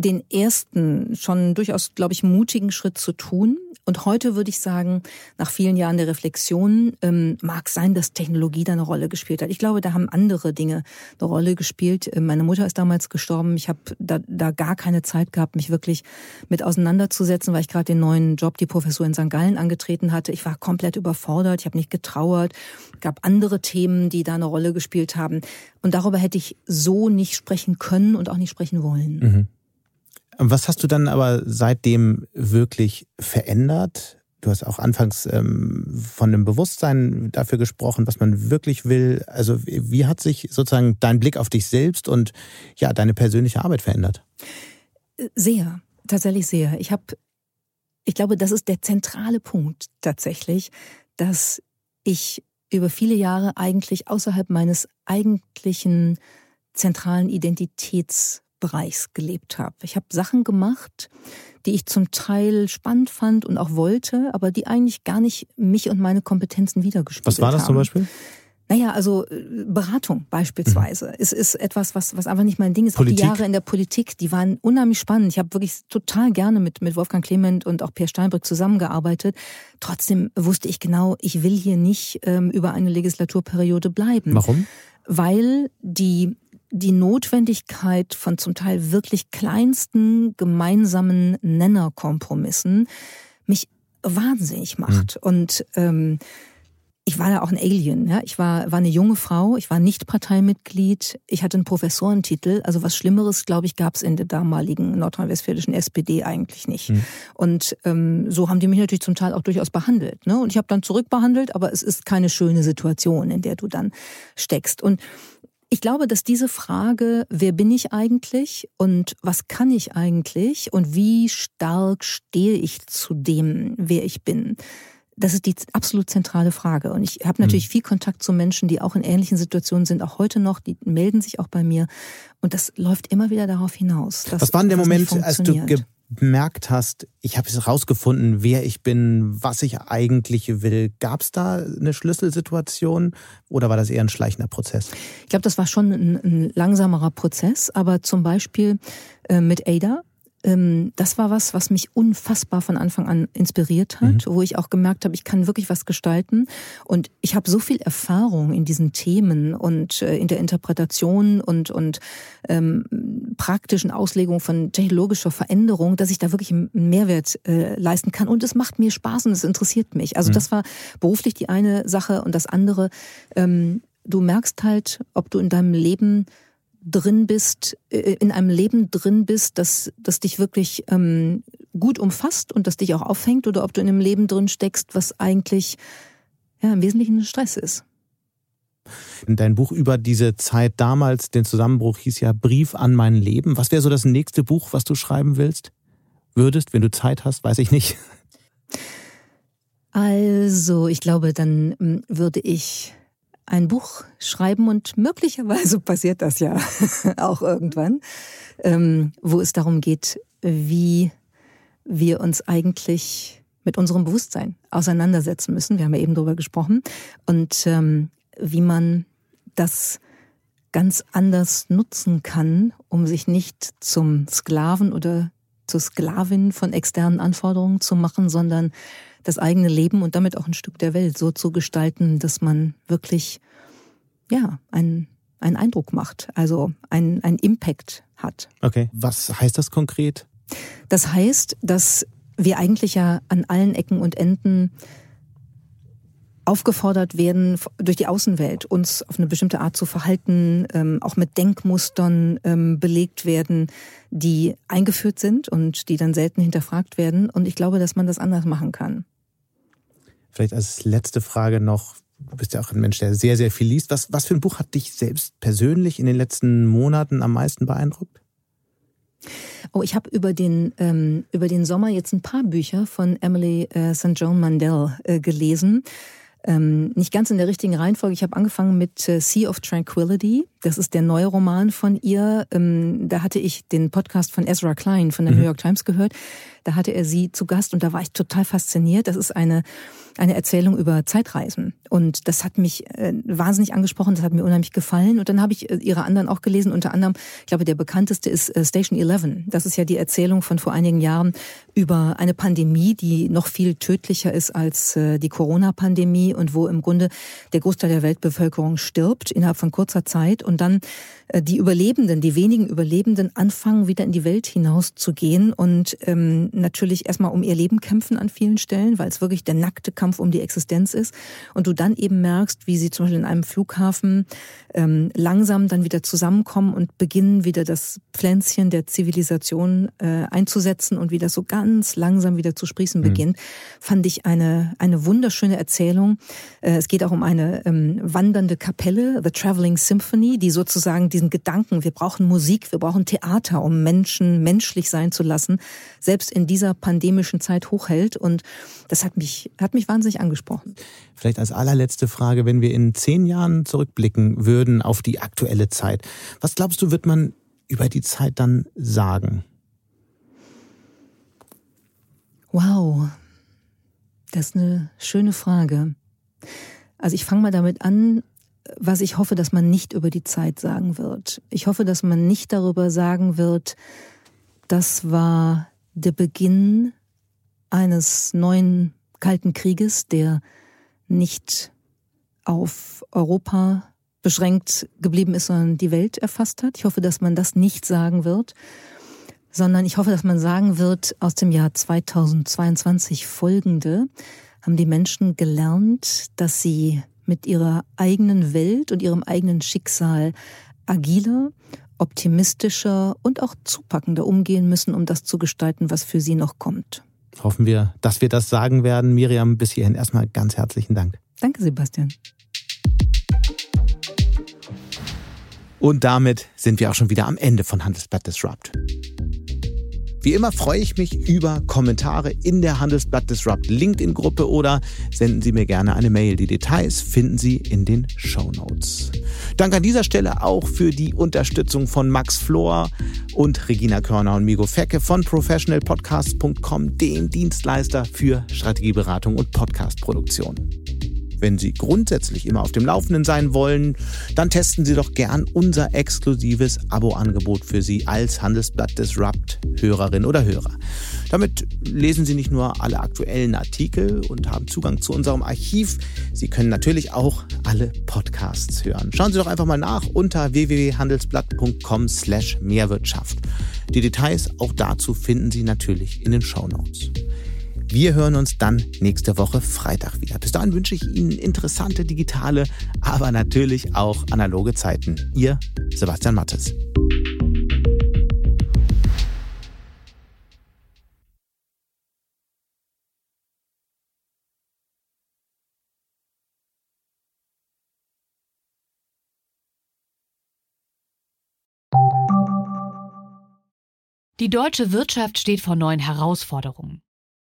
den ersten schon durchaus, glaube ich, mutigen Schritt zu tun. Und heute würde ich sagen, nach vielen Jahren der Reflexion ähm, mag sein, dass Technologie da eine Rolle gespielt hat. Ich glaube, da haben andere Dinge eine Rolle gespielt. Ähm, meine Mutter ist damals gestorben. Ich habe da, da gar keine Zeit gehabt, mich wirklich mit auseinanderzusetzen, weil ich gerade den neuen Job, die Professur in St. Gallen angetreten hatte. Ich war komplett überfordert. Ich habe nicht getrauert. gab andere Themen, die da eine Rolle gespielt haben. Und darüber hätte ich so nicht sprechen können und auch nicht sprechen wollen. Mhm. Was hast du dann aber seitdem wirklich verändert? Du hast auch anfangs ähm, von dem Bewusstsein dafür gesprochen, was man wirklich will. Also wie hat sich sozusagen dein Blick auf dich selbst und ja deine persönliche Arbeit verändert? Sehr, tatsächlich sehr. Ich habe, ich glaube, das ist der zentrale Punkt tatsächlich, dass ich über viele Jahre eigentlich außerhalb meines eigentlichen zentralen Identitäts Bereichs gelebt habe. Ich habe Sachen gemacht, die ich zum Teil spannend fand und auch wollte, aber die eigentlich gar nicht mich und meine Kompetenzen widergespiegelt haben. Was war das haben. zum Beispiel? Naja, also äh, Beratung beispielsweise mhm. ist, ist etwas, was, was einfach nicht mein Ding ist. Politik. Auch die Jahre in der Politik, die waren unheimlich spannend. Ich habe wirklich total gerne mit, mit Wolfgang Clement und auch Pierre Steinbrück zusammengearbeitet. Trotzdem wusste ich genau, ich will hier nicht ähm, über eine Legislaturperiode bleiben. Warum? Weil die die Notwendigkeit von zum Teil wirklich kleinsten gemeinsamen Nennerkompromissen mich wahnsinnig macht. Mhm. Und ähm, ich war ja auch ein Alien. Ja? Ich war, war eine junge Frau, ich war nicht Parteimitglied, ich hatte einen Professorentitel. Also was Schlimmeres, glaube ich, gab es in der damaligen nordrhein-westfälischen SPD eigentlich nicht. Mhm. Und ähm, so haben die mich natürlich zum Teil auch durchaus behandelt. Ne? Und ich habe dann zurückbehandelt, aber es ist keine schöne Situation, in der du dann steckst. Und ich glaube, dass diese Frage, wer bin ich eigentlich und was kann ich eigentlich und wie stark stehe ich zu dem, wer ich bin, das ist die absolut zentrale Frage. Und ich habe natürlich mhm. viel Kontakt zu Menschen, die auch in ähnlichen Situationen sind, auch heute noch, die melden sich auch bei mir. Und das läuft immer wieder darauf hinaus. Was war denn der Moment, als du bemerkt hast, ich habe es rausgefunden, wer ich bin, was ich eigentlich will. Gab es da eine Schlüsselsituation oder war das eher ein schleichender Prozess? Ich glaube, das war schon ein, ein langsamerer Prozess, aber zum Beispiel äh, mit Ada das war was, was mich unfassbar von Anfang an inspiriert hat, mhm. wo ich auch gemerkt habe, ich kann wirklich was gestalten. Und ich habe so viel Erfahrung in diesen Themen und äh, in der Interpretation und, und ähm, praktischen Auslegung von technologischer Veränderung, dass ich da wirklich einen Mehrwert äh, leisten kann. Und es macht mir Spaß und es interessiert mich. Also mhm. das war beruflich die eine Sache und das andere, ähm, du merkst halt, ob du in deinem Leben drin bist, äh, in einem Leben drin bist, das, das dich wirklich ähm, gut umfasst und das dich auch aufhängt, oder ob du in einem Leben drin steckst, was eigentlich ja, im Wesentlichen Stress ist. Dein Buch über diese Zeit damals, den Zusammenbruch, hieß ja Brief an mein Leben. Was wäre so das nächste Buch, was du schreiben willst? Würdest, wenn du Zeit hast, weiß ich nicht. Also, ich glaube, dann ähm, würde ich ein Buch schreiben und möglicherweise passiert das ja auch irgendwann, ähm, wo es darum geht, wie wir uns eigentlich mit unserem Bewusstsein auseinandersetzen müssen. Wir haben ja eben darüber gesprochen. Und ähm, wie man das ganz anders nutzen kann, um sich nicht zum Sklaven oder zur Sklavin von externen Anforderungen zu machen, sondern das eigene Leben und damit auch ein Stück der Welt so zu gestalten, dass man wirklich ja einen, einen Eindruck macht, also einen, einen Impact hat. Okay. Was heißt das konkret? Das heißt, dass wir eigentlich ja an allen Ecken und Enden aufgefordert werden, durch die Außenwelt uns auf eine bestimmte Art zu verhalten, ähm, auch mit Denkmustern ähm, belegt werden, die eingeführt sind und die dann selten hinterfragt werden. Und ich glaube, dass man das anders machen kann. Vielleicht als letzte Frage noch, du bist ja auch ein Mensch, der sehr, sehr viel liest. Was, was für ein Buch hat dich selbst persönlich in den letzten Monaten am meisten beeindruckt? Oh, ich habe über den ähm, über den Sommer jetzt ein paar Bücher von Emily äh, St. John Mandel äh, gelesen. Ähm, nicht ganz in der richtigen Reihenfolge. Ich habe angefangen mit äh, Sea of Tranquility. Das ist der neue Roman von ihr. Ähm, da hatte ich den Podcast von Ezra Klein von der mhm. New York Times gehört. Da hatte er sie zu Gast und da war ich total fasziniert. Das ist eine eine Erzählung über Zeitreisen. Und das hat mich äh, wahnsinnig angesprochen, das hat mir unheimlich gefallen. Und dann habe ich äh, ihre anderen auch gelesen, unter anderem, ich glaube, der bekannteste ist äh, Station 11. Das ist ja die Erzählung von vor einigen Jahren über eine Pandemie, die noch viel tödlicher ist als äh, die Corona-Pandemie und wo im Grunde der Großteil der Weltbevölkerung stirbt innerhalb von kurzer Zeit und dann äh, die Überlebenden, die wenigen Überlebenden anfangen, wieder in die Welt hinaus zu gehen und ähm, natürlich erstmal um ihr Leben kämpfen an vielen Stellen, weil es wirklich der nackte Kampf um die Existenz ist. Und du dann eben merkst, wie sie zum Beispiel in einem Flughafen ähm, langsam dann wieder zusammenkommen und beginnen wieder das Pflänzchen der Zivilisation äh, einzusetzen und wie das so ganz langsam wieder zu sprießen mhm. beginnt, fand ich eine, eine wunderschöne Erzählung. Äh, es geht auch um eine ähm, wandernde Kapelle, The Traveling Symphony, die sozusagen die diesen Gedanken, wir brauchen Musik, wir brauchen Theater, um Menschen menschlich sein zu lassen, selbst in dieser pandemischen Zeit hochhält. Und das hat mich, hat mich wahnsinnig angesprochen. Vielleicht als allerletzte Frage, wenn wir in zehn Jahren zurückblicken würden auf die aktuelle Zeit, was glaubst du, wird man über die Zeit dann sagen? Wow, das ist eine schöne Frage. Also ich fange mal damit an, was ich hoffe, dass man nicht über die Zeit sagen wird. Ich hoffe, dass man nicht darüber sagen wird, das war der Beginn eines neuen Kalten Krieges, der nicht auf Europa beschränkt geblieben ist, sondern die Welt erfasst hat. Ich hoffe, dass man das nicht sagen wird, sondern ich hoffe, dass man sagen wird, aus dem Jahr 2022 folgende haben die Menschen gelernt, dass sie mit ihrer eigenen Welt und ihrem eigenen Schicksal agiler, optimistischer und auch zupackender umgehen müssen, um das zu gestalten, was für sie noch kommt. Hoffen wir, dass wir das sagen werden. Miriam, bis hierhin erstmal ganz herzlichen Dank. Danke, Sebastian. Und damit sind wir auch schon wieder am Ende von Handelsblatt Disrupt. Wie immer freue ich mich über Kommentare in der Handelsblatt Disrupt LinkedIn-Gruppe oder senden Sie mir gerne eine Mail. Die Details finden Sie in den Show Notes. Danke an dieser Stelle auch für die Unterstützung von Max Flor und Regina Körner und Migo Fecke von professionalpodcast.com, dem Dienstleister für Strategieberatung und Podcastproduktion. Wenn Sie grundsätzlich immer auf dem Laufenden sein wollen, dann testen Sie doch gern unser exklusives Abo-Angebot für Sie als Handelsblatt Disrupt Hörerin oder Hörer. Damit lesen Sie nicht nur alle aktuellen Artikel und haben Zugang zu unserem Archiv, Sie können natürlich auch alle Podcasts hören. Schauen Sie doch einfach mal nach unter www.handelsblatt.com slash Mehrwirtschaft. Die Details auch dazu finden Sie natürlich in den Show Notes. Wir hören uns dann nächste Woche Freitag wieder. Bis dahin wünsche ich Ihnen interessante digitale, aber natürlich auch analoge Zeiten. Ihr Sebastian Mattes. Die deutsche Wirtschaft steht vor neuen Herausforderungen